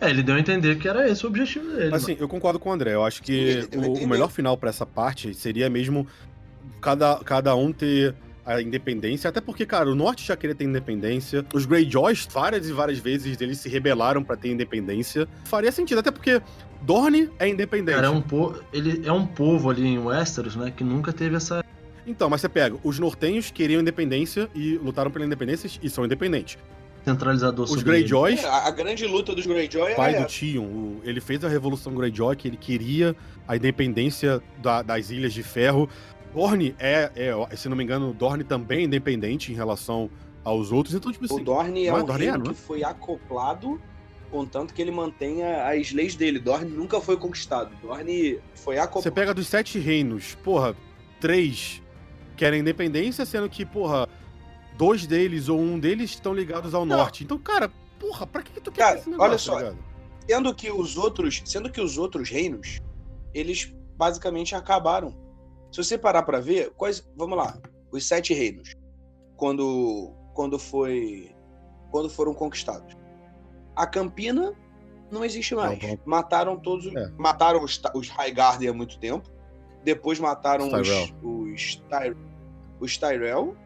S5: É, ele deu a entender que era esse o objetivo dele.
S4: Mas assim, eu concordo com o André. Eu acho que o, o melhor final pra essa parte seria mesmo cada, cada um ter a independência. Até porque, cara, o Norte já queria ter independência. Os Greyjoys, várias e várias vezes, eles se rebelaram pra ter independência. Faria sentido, até porque Dorne é independente.
S5: Cara, é um po... ele é um povo ali em Westeros, né? Que nunca teve essa.
S4: Então, mas você pega, os nortenhos queriam independência e lutaram pela independência e são independentes.
S5: centralizador
S4: Os Greyjoys,
S8: É, a, grande luta dos Greyjoy é
S4: pai do. Tion, o- ele fez a Revolução Greyjoy, que ele queria a independência da- das Ilhas de Ferro. Dorne é, é, se não me engano, Dorne também é independente em relação aos outros. Então, tipo
S8: O
S4: assim,
S8: Dorne é
S4: não é
S8: um
S4: Dorne,
S8: reino
S4: é?
S8: que foi acoplado, contanto que ele mantenha as leis dele. Dorne nunca foi conquistado. Dorne foi
S4: você
S8: acoplado.
S4: pega dos sete reinos, porra, três querem independência, sendo que, porra, dois deles ou um deles estão ligados ao
S8: Não.
S4: norte. Então, cara, porra, pra que, que tu quer
S8: Cara,
S4: esse negócio,
S8: olha só,
S4: tá?
S8: Sendo que os outros, sendo que os outros reinos, eles basicamente acabaram. Se você parar pra ver, quais, vamos lá, os sete reinos, quando quando foi quando foram conquistados. A Campina não existe mais.
S4: Não,
S8: Mataram todos,
S4: É.
S8: mataram os, os Highgarden há muito tempo. Depois mataram
S4: Os
S8: os
S4: Tyrell.
S8: os, Ty- os Tyrell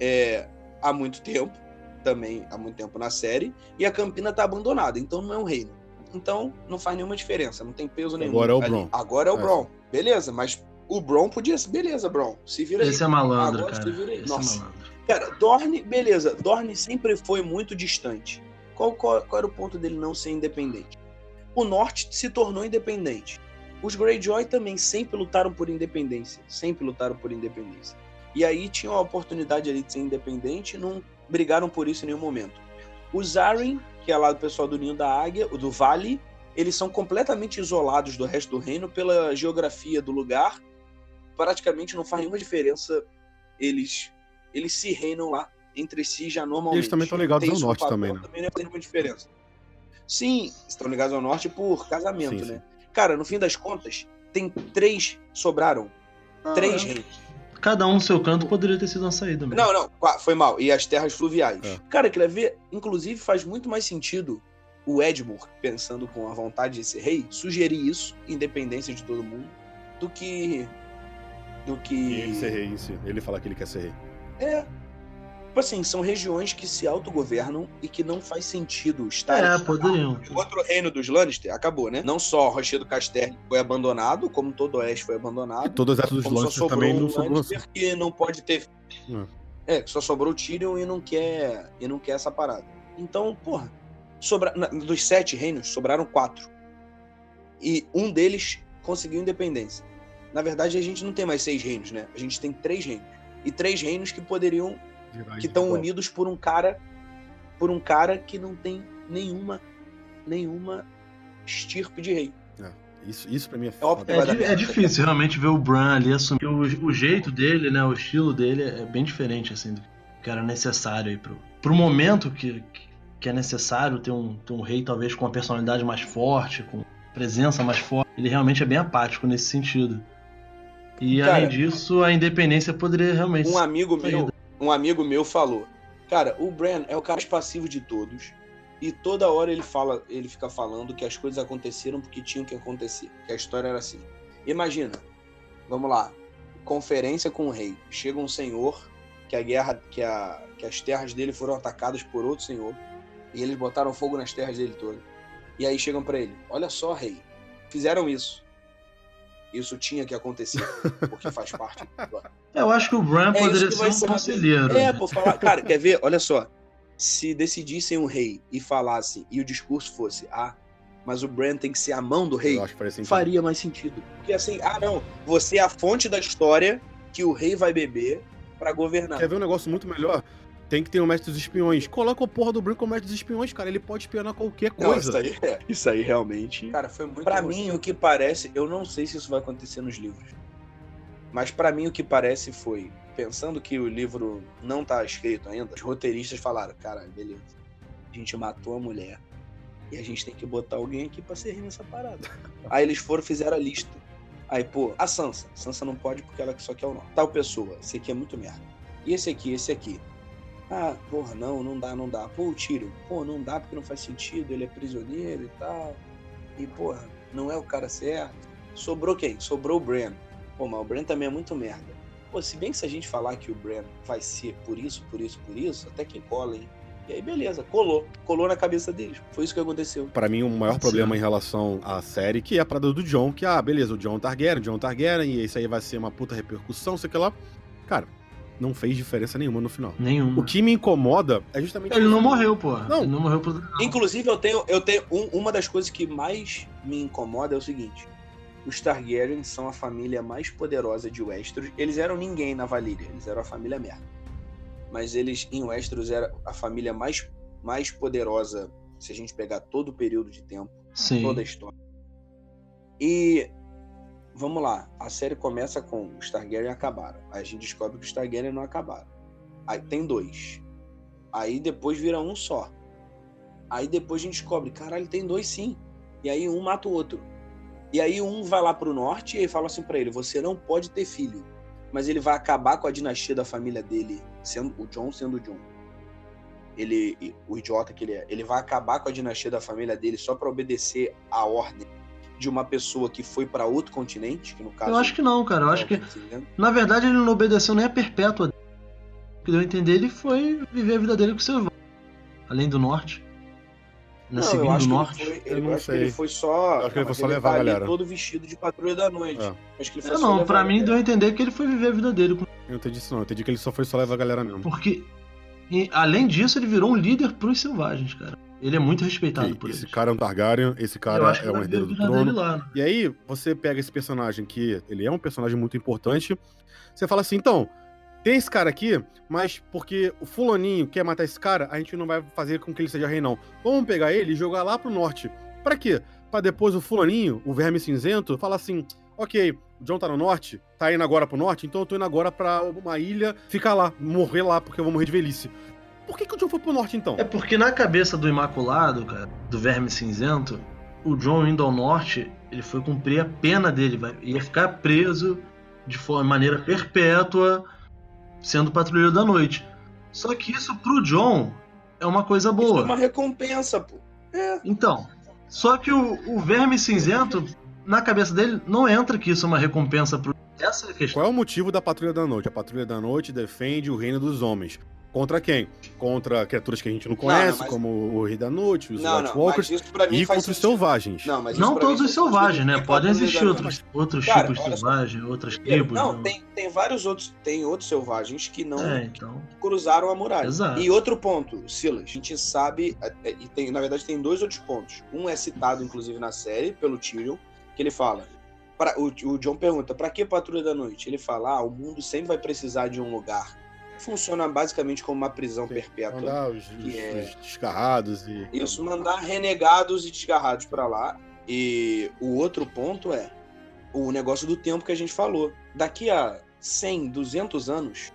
S8: é, há muito tempo, também há muito tempo na série, e a Campina tá abandonada, então não é um reino. Então não faz nenhuma diferença, não tem peso nenhum.
S4: Agora é o. Bron.
S8: Agora é o
S4: É.
S8: Bron. Beleza, mas o Bron podia ser. Beleza, Bron. Se vira aí.
S5: Esse é malandro,
S8: Agora
S5: cara.
S8: se vira aí.
S5: Esse
S8: Nossa.
S5: é malandro.
S8: Cara, Dorne, beleza. Dorne sempre foi muito distante. Qual, qual, qual era o ponto dele não ser independente? O Norte se tornou independente. Os Greyjoy também sempre lutaram por independência. Sempre lutaram por independência. E aí tinham a oportunidade ali de ser independente e não brigaram por isso em nenhum momento. Os Arryn, que é lá do pessoal do Ninho da Águia, o do Vale, eles são completamente isolados do resto do reino pela geografia do lugar. Praticamente não faz nenhuma diferença. Eles, eles se reinam lá entre si já normalmente.
S4: Eles também estão ligados ao norte também, né?
S8: Também não tem nenhuma diferença. Sim, estão ligados ao norte por casamento,
S4: Sim,
S8: né? Cara, no fim das contas, tem três sobraram. três
S5: Ah,
S8: reinos.
S5: Cada um no seu canto poderia ter sido uma saída mesmo.
S8: Não, não, foi mal. E as terras fluviais.
S4: É.
S8: Cara, quer ver? Inclusive, faz muito mais sentido o Edmure, pensando com a vontade de ser rei, sugerir isso, independência de todo mundo, do que. Do que.
S4: E ele ser rei em si. Ele falar que ele quer ser rei.
S8: É. Tipo assim, são regiões que se autogovernam e que não faz sentido estar.
S5: É, poderiam.
S8: O outro reino dos Lannister acabou, né? Não só Rochedo Casterly foi abandonado, como todo o Oeste foi
S4: E
S8: abandonado.
S4: todo o exército dos
S8: Como só
S4: Lannister
S8: sobrou
S4: também
S8: um
S4: não sobrou assim.
S8: Lannister que não pode ter. É, que só sobrou o Tyrion e não quer e não quer essa parada. Então, porra, sobra... dos sete reinos sobraram quatro e um deles conseguiu independência. Na verdade, a gente não tem mais seis reinos, né? A gente tem três reinos e três reinos que poderiam que estão unidos por um cara por um cara que não tem nenhuma nenhuma estirpe de rei.
S4: Isso, isso pra mim é
S8: É
S4: foda.
S5: É, é
S8: merda.
S5: difícil realmente ver o Bran ali assumir. O, o jeito dele, né? O estilo dele é bem diferente, assim, do que era necessário aí pro, pro momento que, que é necessário ter um, ter um rei, talvez, com uma personalidade mais forte, com presença mais forte. Ele realmente é bem apático nesse sentido. E
S8: Cara,
S5: além disso, a independência poderia realmente.
S8: Um amigo meu, um amigo meu falou: "Cara, o Bran é o cara mais passivo de todos e toda hora ele fala, ele fica falando que as coisas aconteceram porque tinham que acontecer, que a história era assim. Imagina, vamos lá, conferência com o rei. Chega um senhor que a guerra, que, a, que as terras dele foram atacadas por outro senhor e eles botaram fogo nas terras dele todas. E aí chegam pra ele: Olha só, rei, fizeram isso. Isso tinha que acontecer, porque faz parte do
S5: Eu acho que o Bran
S8: É
S5: poderia ser um
S8: ser.
S5: conselheiro.
S8: É, por falar. Cara, quer ver? Olha só. Se decidissem um rei e falassem, e o discurso fosse, ah, mas o Bran tem que ser a mão do rei,
S4: Eu acho que faria
S8: mais sentido. Porque assim, ah, não, você é a fonte da história que o rei vai beber pra governar.
S4: Quer ver um negócio muito melhor? Tem que ter o mestre dos espiões. Coloca o porra do Bran como mestre dos espiões, cara. Ele pode espionar qualquer
S8: Não,
S4: coisa.
S8: isso aí, é, isso aí realmente. Cara, foi muito. Pra mim, o que parece, eu não sei se isso vai acontecer nos livros. Mas pra mim o que parece foi, pensando que o livro não tá escrito ainda, os roteiristas falaram, cara, beleza. A gente matou a mulher e a gente tem que botar alguém aqui pra ser rei nessa parada. Aí eles foram fizeram a lista. Aí, pô, a Sansa. Sansa não pode porque ela só quer o nome. Tal pessoa, esse aqui é muito merda. E esse aqui, esse aqui. Ah, porra, não, não dá, não dá. Pô, o Tyrion, pô, não dá porque não faz sentido, ele é prisioneiro e tal. E, porra, não é o cara certo. Sobrou quem? Sobrou o Bran. Pô, mas o Bran também é muito merda. Pô, se bem que se a gente falar que o Bran vai ser por isso, por isso, por isso, até que cola, hein? E aí, beleza, colou. Colou na cabeça deles. Foi isso que aconteceu.
S4: Pra mim, o maior problema em relação à série, que é a parada do John, que, ah, beleza, o John Targaryen, o John Targaryen, e isso aí vai ser uma puta repercussão, sei que lá. Cara, não fez diferença nenhuma no final.
S5: Nenhuma.
S4: O que me incomoda é justamente.
S5: Ele não morreu, pô.
S4: Não.
S5: Ele não morreu por.
S8: Inclusive, eu tenho, eu tenho um- uma das coisas que mais me incomoda é o seguinte: os Targaryen são a família mais poderosa de Westeros. Eles eram ninguém na Valíria, eles eram a família merda. Mas eles em Westeros era a família mais, mais poderosa, se a gente pegar todo o período de tempo,
S5: Sim.
S8: toda a história. E vamos lá, a série começa com os Targaryen acabaram. Aí a gente descobre que os Targaryen não acabaram. Aí tem dois. Aí depois vira um só. Aí depois a gente descobre, caralho, tem dois sim. E aí um mata o outro. E aí um vai lá pro norte e fala assim pra ele: você não pode ter filho. Mas ele vai acabar com a dinastia da família dele, sendo o John sendo o John. Ele, o idiota que ele é, ele vai acabar com a dinastia da família dele só pra obedecer a ordem de uma pessoa que foi pra outro continente, que no caso
S5: Eu acho que não, cara. Eu acho que, na verdade, ele não obedeceu nem a perpétua. O que deu a entender, ele foi viver a vida dele com seu irmão. Além do norte. Na
S8: Não, eu acho
S5: o
S8: que
S5: norte.
S8: ele foi,
S4: Eu
S8: ele,
S4: não
S8: eu acho que
S4: sei.
S8: ele foi só.
S4: Eu acho que ele foi só levar
S8: tá
S4: a
S8: ali
S4: galera.
S8: todo vestido de patrulha da noite.
S4: É.
S8: Acho que ele foi
S5: É,
S8: só
S5: não,
S8: levar
S5: pra
S8: a
S5: mim deu a entender que ele foi viver a vida dele. com-
S4: Eu não entendi isso, não. Eu entendi que ele só foi só levar a galera mesmo.
S5: Porque, e, além disso, ele virou um líder pros selvagens, cara. Ele é muito respeitado por
S4: esse
S5: eles.
S4: cara é um Targaryen, esse cara é um herdeiro do trono.
S5: lá, né?
S4: E aí, você pega esse personagem que ele é um personagem muito importante, você fala assim, então, tem esse cara aqui, mas porque o fulaninho quer matar esse cara, a gente não vai fazer com que ele seja rei, não. Vamos pegar ele e jogar lá pro norte. Pra quê? pra depois o fulaninho, o verme cinzento, falar assim: ok, o John tá no norte, tá indo agora pro norte, então eu tô indo agora pra uma ilha, ficar lá, morrer lá, porque eu vou morrer de velhice. Por que, que o John foi pro norte então?
S5: É porque na cabeça do Imaculado, cara, do Verme Cinzento, o John indo ao norte, ele foi cumprir a pena dele, vai, ia ficar preso de forma, maneira perpétua, sendo patrulheiro da noite. Só que isso pro John é uma coisa
S8: Isso
S5: boa.
S8: é uma recompensa, pô.
S5: Então, só que o, o Verme Cinzento, na cabeça dele, não entra que isso é uma recompensa pro. Essa é a questão.
S4: Qual é o motivo da Patrulha da Noite? A Patrulha da Noite defende o reino dos homens. Contra quem? Contra criaturas que a gente não conhece,
S8: não, mas-
S4: como o Rei da Noite, os
S8: Não,
S4: White
S8: não,
S4: Walkers,
S8: mas isso pra mim
S4: e contra os selvagens.
S8: Não, mas isso
S5: Não
S8: mim
S5: todos os selvagens, né? Podem existir outros, outros
S8: Cara,
S5: tipos de
S8: só.
S5: selvagens, outras tribos.
S8: Não,
S5: né?
S8: tem, tem vários outros. Tem outros selvagens que não
S5: É, então.
S8: cruzaram a muralha.
S5: Exato.
S8: E outro ponto, Silas, a gente sabe, é, é, e tem, na verdade tem dois outros pontos. Um é citado, inclusive, na série, pelo Tyrion, que ele fala. pra- o, o John pergunta, pra que patrulha da noite? Ele fala, ah, o mundo sempre vai precisar de um lugar. Funciona basicamente como uma prisão perpétua.
S4: Mandar os,
S8: Que
S4: os-
S8: é-
S4: os descarrados e.
S8: Isso, mandar renegados e desgarrados pra lá. E o outro ponto é o negócio do tempo que a gente falou. Daqui a 100, 200 anos,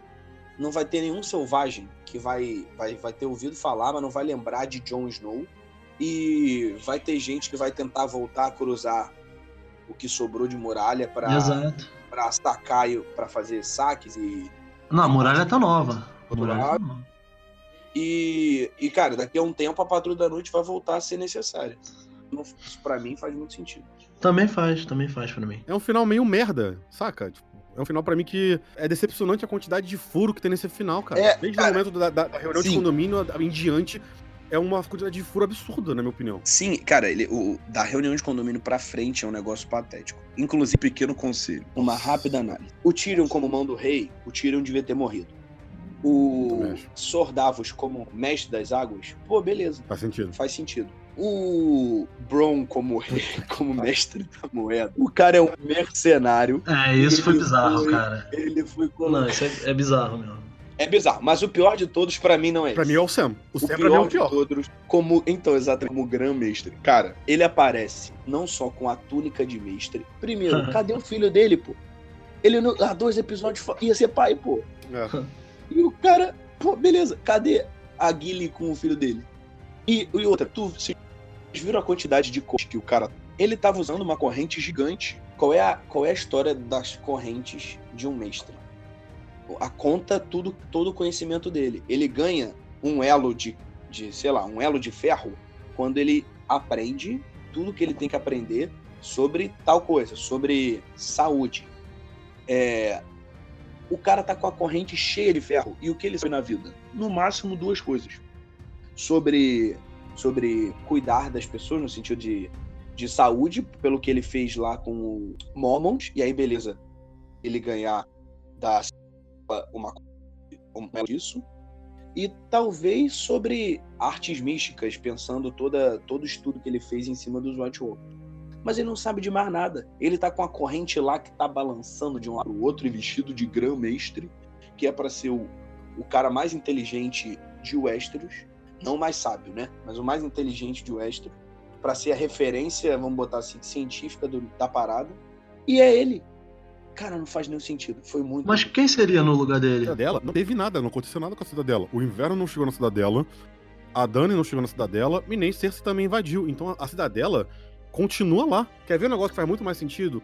S8: não vai ter nenhum selvagem que vai, vai, vai ter ouvido falar, mas não vai lembrar de Jon Snow. E vai ter gente que vai tentar voltar a cruzar o que sobrou de muralha pra,
S5: Exato.
S8: pra sacar, e- pra fazer saques e
S5: Não, a muralha tá nova. A muralha tá nova.
S8: E, e, cara, daqui a um tempo a patrulha da noite vai voltar a ser necessária. Isso pra mim faz muito sentido.
S5: Também faz, também faz pra mim.
S4: É um final meio merda, saca? Tipo, é um final pra mim que é decepcionante a quantidade de furo que tem nesse final, cara.
S8: É,
S4: Desde
S8: cara,
S4: o momento da, da- reunião de
S8: sim.
S4: condomínio em diante, é uma quantidade de furo absurda, na minha opinião.
S10: Sim, cara, ele, o, da reunião de condomínio pra frente é um negócio patético. Inclusive, pequeno conselho.
S8: Uma rápida análise. O Tyrion como mão do rei, o Tyrion devia ter morrido. O. Sordavos como mestre das águas, pô, beleza,
S4: Faz sentido.
S8: faz sentido. O Bron como rei, como mestre da moeda, o cara é um mercenário.
S5: É, isso foi bizarro,
S8: foi-
S5: cara.
S8: Ele foi
S5: Não,
S8: colocado.
S5: isso é, é bizarro mesmo.
S8: É bizarro, mas o pior de todos pra mim não é
S4: Pra
S8: esse.
S4: mim é o Sam. O,
S8: O
S4: Sam pra mim é o
S8: pior de
S4: pior.
S8: todos, como então exatamente como grão mestre. Cara, ele aparece não só com a túnica de mestre. Primeiro, cadê o filho dele, pô? Ele no- há dois episódios ia ser pai, pô.
S4: É.
S8: E o cara, pô, beleza. Cadê a Gilly com o filho dele? E, e outra, tu vocês viram a quantidade de correntes que o cara. Ele tava usando uma corrente gigante. Qual é a, qual é a história das correntes de um mestre? A conta tudo todo o conhecimento dele. Ele ganha um elo de, de, sei lá, um elo de ferro quando ele aprende tudo que ele tem que aprender sobre tal coisa, sobre saúde. É, o cara tá com a corrente cheia de ferro. E o que ele sabe na vida? No máximo duas coisas. Sobre, sobre cuidar das pessoas, no sentido de, de saúde, pelo que ele fez lá com o Mormons. E aí, beleza, ele ganhar da uma uma disso. E talvez sobre artes místicas, pensando toda, todo o estudo que ele fez em cima dos White Walkers. Mas ele não sabe de mais nada. Ele tá com a corrente lá que tá balançando de um lado pro outro e vestido de grão-mestre, que é para ser o, o cara mais inteligente de Westeros. Não o mais sábio, né? Mas o mais inteligente de Westeros. para ser a referência, vamos botar assim, científica do- da parada. E é ele. Cara, não faz nenhum sentido. Foi muito.
S5: Mas quem seria no lugar dele?
S4: Cidadela, não teve nada, não aconteceu nada com a Cidadela. O inverno não chegou na Cidadela, a Dani não chegou na Cidadela, e nem Cersei também invadiu. Então a Cidadela continua lá. Quer ver um negócio que faz muito mais sentido?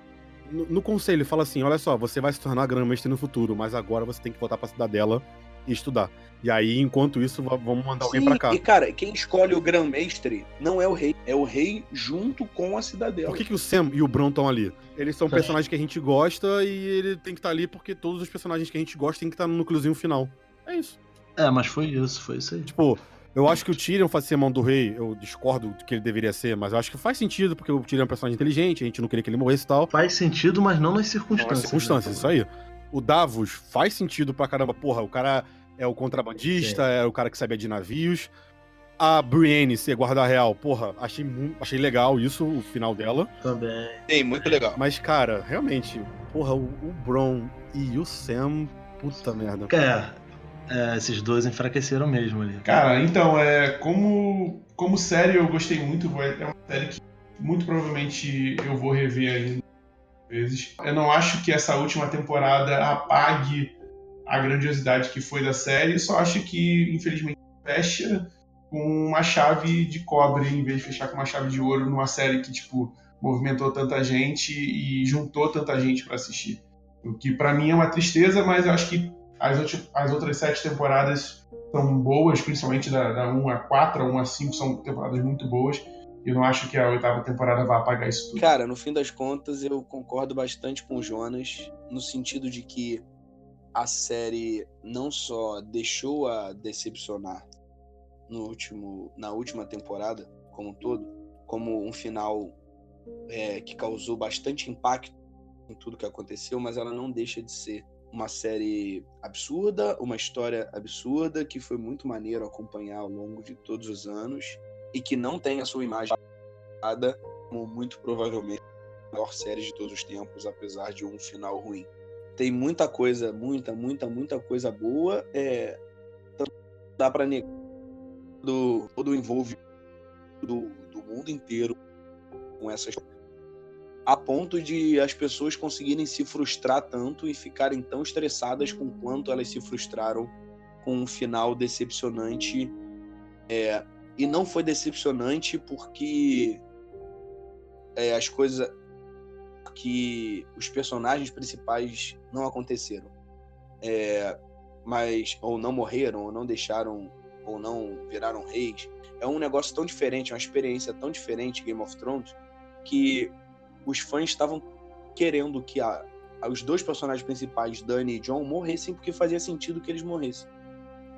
S4: No, no conselho, ele fala assim: olha só, você vai se tornar grão-mestre no futuro, mas agora você tem que voltar pra Cidadela e estudar. E aí, enquanto isso, va- vamos mandar alguém pra cá.
S8: E, cara, quem escolhe o grão-mestre não é o rei. É o rei junto com a cidadela.
S4: Por que, que o Sam e o Bron estão ali? Eles são
S5: É.
S4: personagens que a gente gosta e ele tem que estar ali porque todos os personagens que a gente gosta tem que estar no núcleozinho final. É isso.
S5: É, mas foi isso, foi isso aí.
S4: Tipo, eu acho que o Tyrion faz ser mão do rei, eu discordo do que ele deveria ser, mas eu acho que faz sentido, porque o Tyrion é um personagem inteligente, a gente não queria que ele morresse e tal.
S5: Faz sentido, mas não nas circunstâncias.
S4: Nas circunstâncias,
S5: né?
S4: isso aí. O Davos faz sentido pra caramba. Porra, o cara é o contrabandista, é o cara que sabia de navios. A Brienne ser guarda real, porra, achei, achei legal isso, o final dela.
S5: Também.
S7: Sim, muito legal.
S4: Mas, cara, realmente, porra, o, o Bron e o Sam, puta merda.
S5: É, é, esses dois enfraqueceram mesmo ali.
S6: Cara, então, é, como, como série eu gostei muito, é uma série que muito provavelmente eu vou rever ainda vezes. Eu não acho que essa última temporada apague a grandiosidade que foi da série, só acho que, infelizmente, fecha com uma chave de cobre em vez de fechar com uma chave de ouro numa série que, tipo, movimentou tanta gente e juntou tanta gente para assistir. O que para mim é uma tristeza, mas eu acho que as, as outras sete temporadas são boas, principalmente da, da 1 a 4, a 1 a 5 são temporadas muito boas. Eu não acho que a oitava temporada vai apagar isso tudo.
S8: Cara, no fim das contas, eu concordo bastante com o Jonas, no sentido de que a série não só deixou a decepcionar no último, na última temporada, como um todo, como um final é, que causou bastante impacto em tudo que aconteceu, mas ela não deixa de ser uma série absurda, uma história absurda, que foi muito maneiro acompanhar ao longo de todos os anos e que não tem a sua imagem como muito provavelmente a maior série de todos os tempos, apesar de um final ruim. Tem muita coisa, muita, muita, muita coisa boa. É, dá para negar do, todo o envolvimento do, do mundo inteiro com essas a ponto de as pessoas conseguirem se frustrar tanto e ficarem tão estressadas com quanto elas se frustraram com um final decepcionante é, e não foi decepcionante porque é, as coisas que os personagens principais não aconteceram. É, mas ou não morreram, ou não deixaram, ou não viraram reis. É um negócio tão diferente, uma experiência tão diferente Game of Thrones que os fãs estavam querendo que a, os dois personagens principais, Dani e John, morressem porque fazia sentido que eles morressem.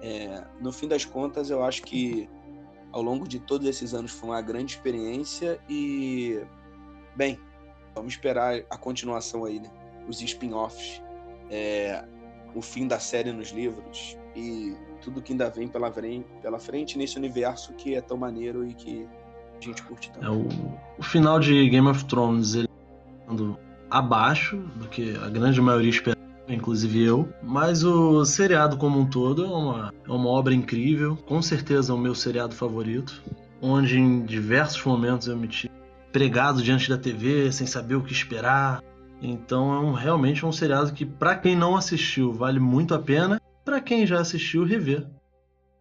S8: É, no fim das contas, eu acho que ao longo de todos esses anos foi uma grande experiência e, bem, vamos esperar a continuação aí, né? Os spin-offs, é, o fim da série nos livros e tudo que ainda vem pela, pela frente nesse universo que é tão maneiro e que a gente curte tanto.
S5: É, o, o final de Game of Thrones, ele abaixo do que a grande maioria esperava inclusive eu. Mas o seriado como um todo é uma, é uma obra incrível, com certeza é o meu seriado favorito, onde em diversos momentos eu me tive pregado diante da TV sem saber o que esperar. Então é um, realmente um seriado que, para quem não assistiu, vale muito a pena. Para quem já assistiu, rever.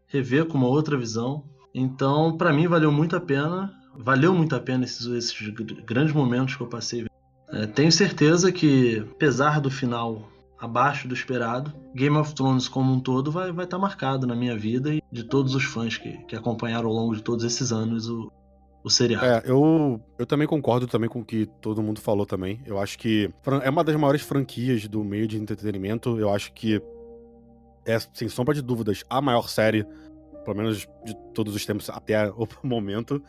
S5: Rever com uma outra visão. Então, para mim, valeu muito a pena. Valeu muito a pena esses, esses grandes momentos que eu passei. É, tenho certeza que, apesar do final abaixo do esperado. Game of Thrones como um todo vai estar vai tá marcado na minha vida e de todos os fãs que, que acompanharam ao longo de todos esses anos o, o seriado.
S4: É, eu, eu também concordo também com o que todo mundo falou também. Eu acho que é uma das maiores franquias do meio de entretenimento. Eu acho que é, sem sombra de dúvidas, a maior série, pelo menos de todos os tempos até o momento.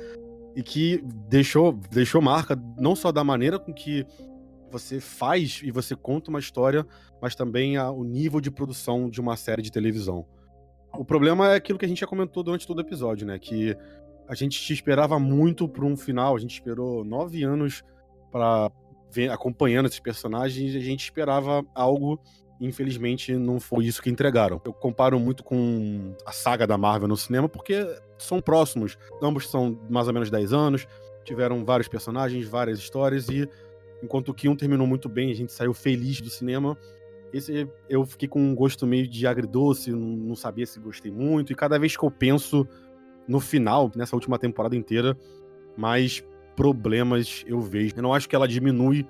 S4: E que deixou, deixou marca não só da maneira com que você faz e você conta uma história, mas também a, o nível de produção de uma série de televisão. O problema é aquilo que a gente já comentou durante todo o episódio, né? Que a gente esperava muito por um final, a gente esperou nove anos para acompanhando esses personagens e a gente esperava algo infelizmente não foi isso que entregaram. Eu comparo muito com a saga da Marvel no cinema porque são próximos, ambos são mais ou menos 10 anos, tiveram vários personagens, várias histórias e Enquanto que um terminou muito bem, a gente saiu feliz do cinema. Esse eu fiquei com um gosto meio de agridoce, não sabia se gostei muito. E cada vez que eu penso no final, nessa última temporada inteira, mais problemas eu vejo. Eu não acho que ela diminui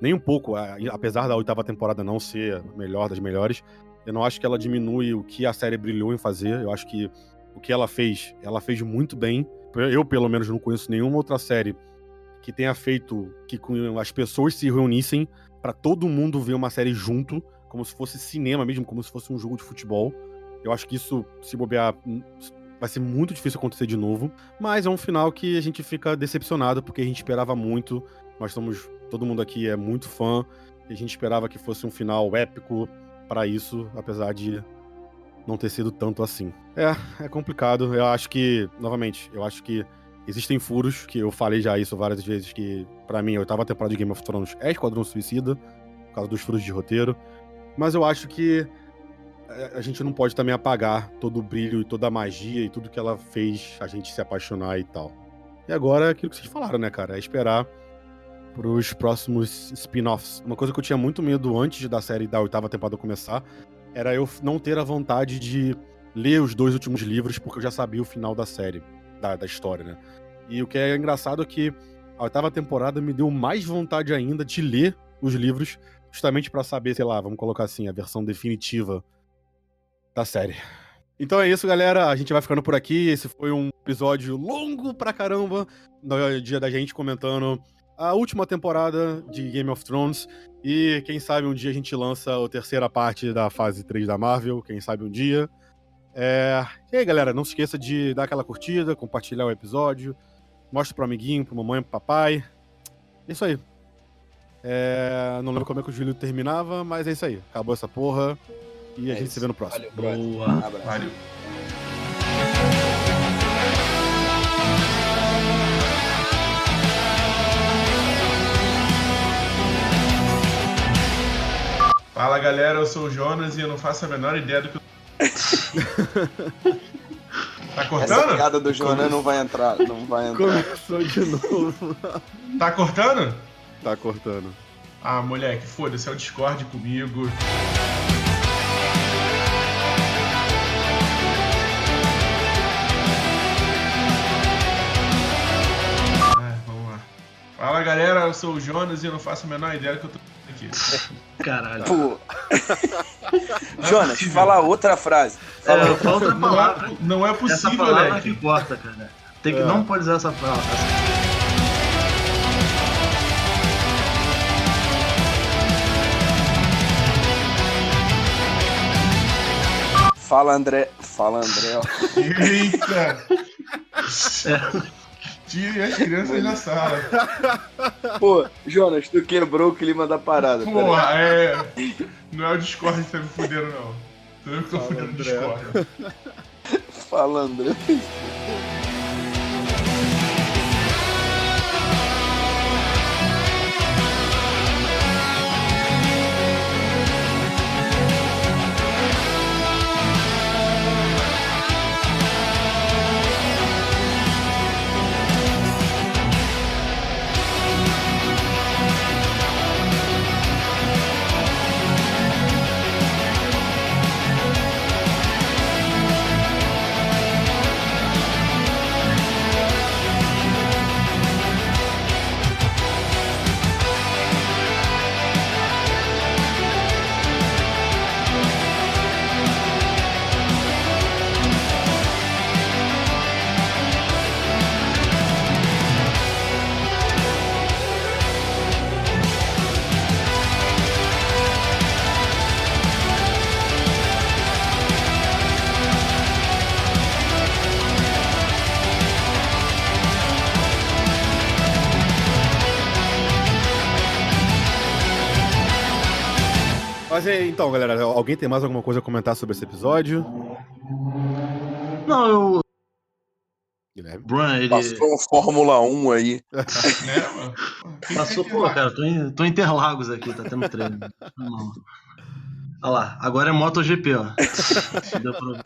S4: nem um pouco, apesar da oitava temporada não ser a melhor das melhores. Eu não acho que ela diminui o que a série brilhou em fazer. Eu acho que o que ela fez, ela fez muito bem. Eu, pelo menos, não conheço nenhuma outra série que tenha feito que as pessoas se reunissem para todo mundo ver uma série junto, como se fosse cinema mesmo, como se fosse um jogo de futebol. Eu acho que isso, se bobear, hum, vai ser muito difícil acontecer de novo. Mas é um final que a gente fica decepcionado, porque a gente esperava muito. Nós somos. Todo mundo aqui é muito fã. E a gente esperava que fosse um final épico para isso, apesar de não ter sido tanto assim. É, é complicado. Eu acho que, novamente, eu acho que Existem furos, que eu falei já isso várias vezes, que para mim a oitava temporada de Game of Thrones é Esquadrão Suicida, por causa dos furos de roteiro. Mas eu acho que é, a gente não pode também apagar todo o brilho e toda a magia e tudo que ela fez a gente se apaixonar e tal. E agora é aquilo que vocês falaram, né, cara? É esperar pros próximos spin-offs. Uma coisa que eu tinha muito medo antes da série da oitava temporada começar era eu não ter a vontade de ler os dois últimos livros, porque eu já sabia o final da série, da, da história, né? E o que é engraçado é que a oitava temporada me deu mais vontade ainda de ler os livros, justamente pra saber, sei lá, vamos colocar assim, a versão definitiva da série. Então é isso, galera. A gente vai ficando por aqui. Esse foi um episódio longo pra caramba. No dia da gente comentando a última temporada de Game of Thrones. E quem sabe um dia a gente lança a terceira parte da fase 3 da Marvel. Quem sabe um dia. É... E aí, galera, não se esqueça de dar aquela curtida, compartilhar o episódio. Mostra pro amiguinho, pro mamãe, pro papai. É isso aí. É... Não lembro como é que o Júlio terminava, mas é isso aí. Acabou essa porra. E a
S8: É
S4: gente
S8: isso.
S4: se vê no próximo.
S8: Valeu.
S5: Boa.
S8: Um abraço.
S6: Valeu. Fala galera, eu sou o Jonas e eu não faço a menor ideia do que. tá
S8: Essa
S6: cortando?
S8: piada do Jonan não vai entrar. Não vai entrar.
S4: Começou de novo.
S6: Tá cortando?
S4: tá cortando.
S6: Ah, moleque, foda-se, é o Discord comigo. Ah, vamos lá. Fala galera, eu sou o Jonas e eu não faço a menor ideia do que eu tô fazendo aqui.
S5: Caralho.
S8: Pô,
S6: é
S8: Jonas, fala outra frase. Fala
S5: É,
S8: outra.
S5: falta
S6: Não
S5: palavra.
S6: é, não é
S5: Essa
S6: possível,
S5: palavra
S6: moleque.
S5: que corta, cara. Tem que,
S4: É.
S5: Não pode usar essa palavra.
S8: Fala, André. Fala, André. ó.
S6: Tire as crianças da sala.
S8: Pô, Jonas, tu quebrou o clima da parada.
S6: Porra, é. Não é o Discord que tá me fudendo, não. Sou eu que tô
S4: Fala,
S6: fudendo o. Discord.
S8: Fala, André.
S4: Mas é, então, galera, alguém tem mais alguma coisa a comentar sobre esse episódio?
S5: Não, eu.
S4: Guilherme?
S5: Bruno, ele
S8: Passou um Fórmula 1 aí.
S6: Né, mano?
S5: passou, pô, cara, tô em, tô em Interlagos aqui, tá tendo treino. Não. Olha lá, agora é MotoGP, ó. Deu pra-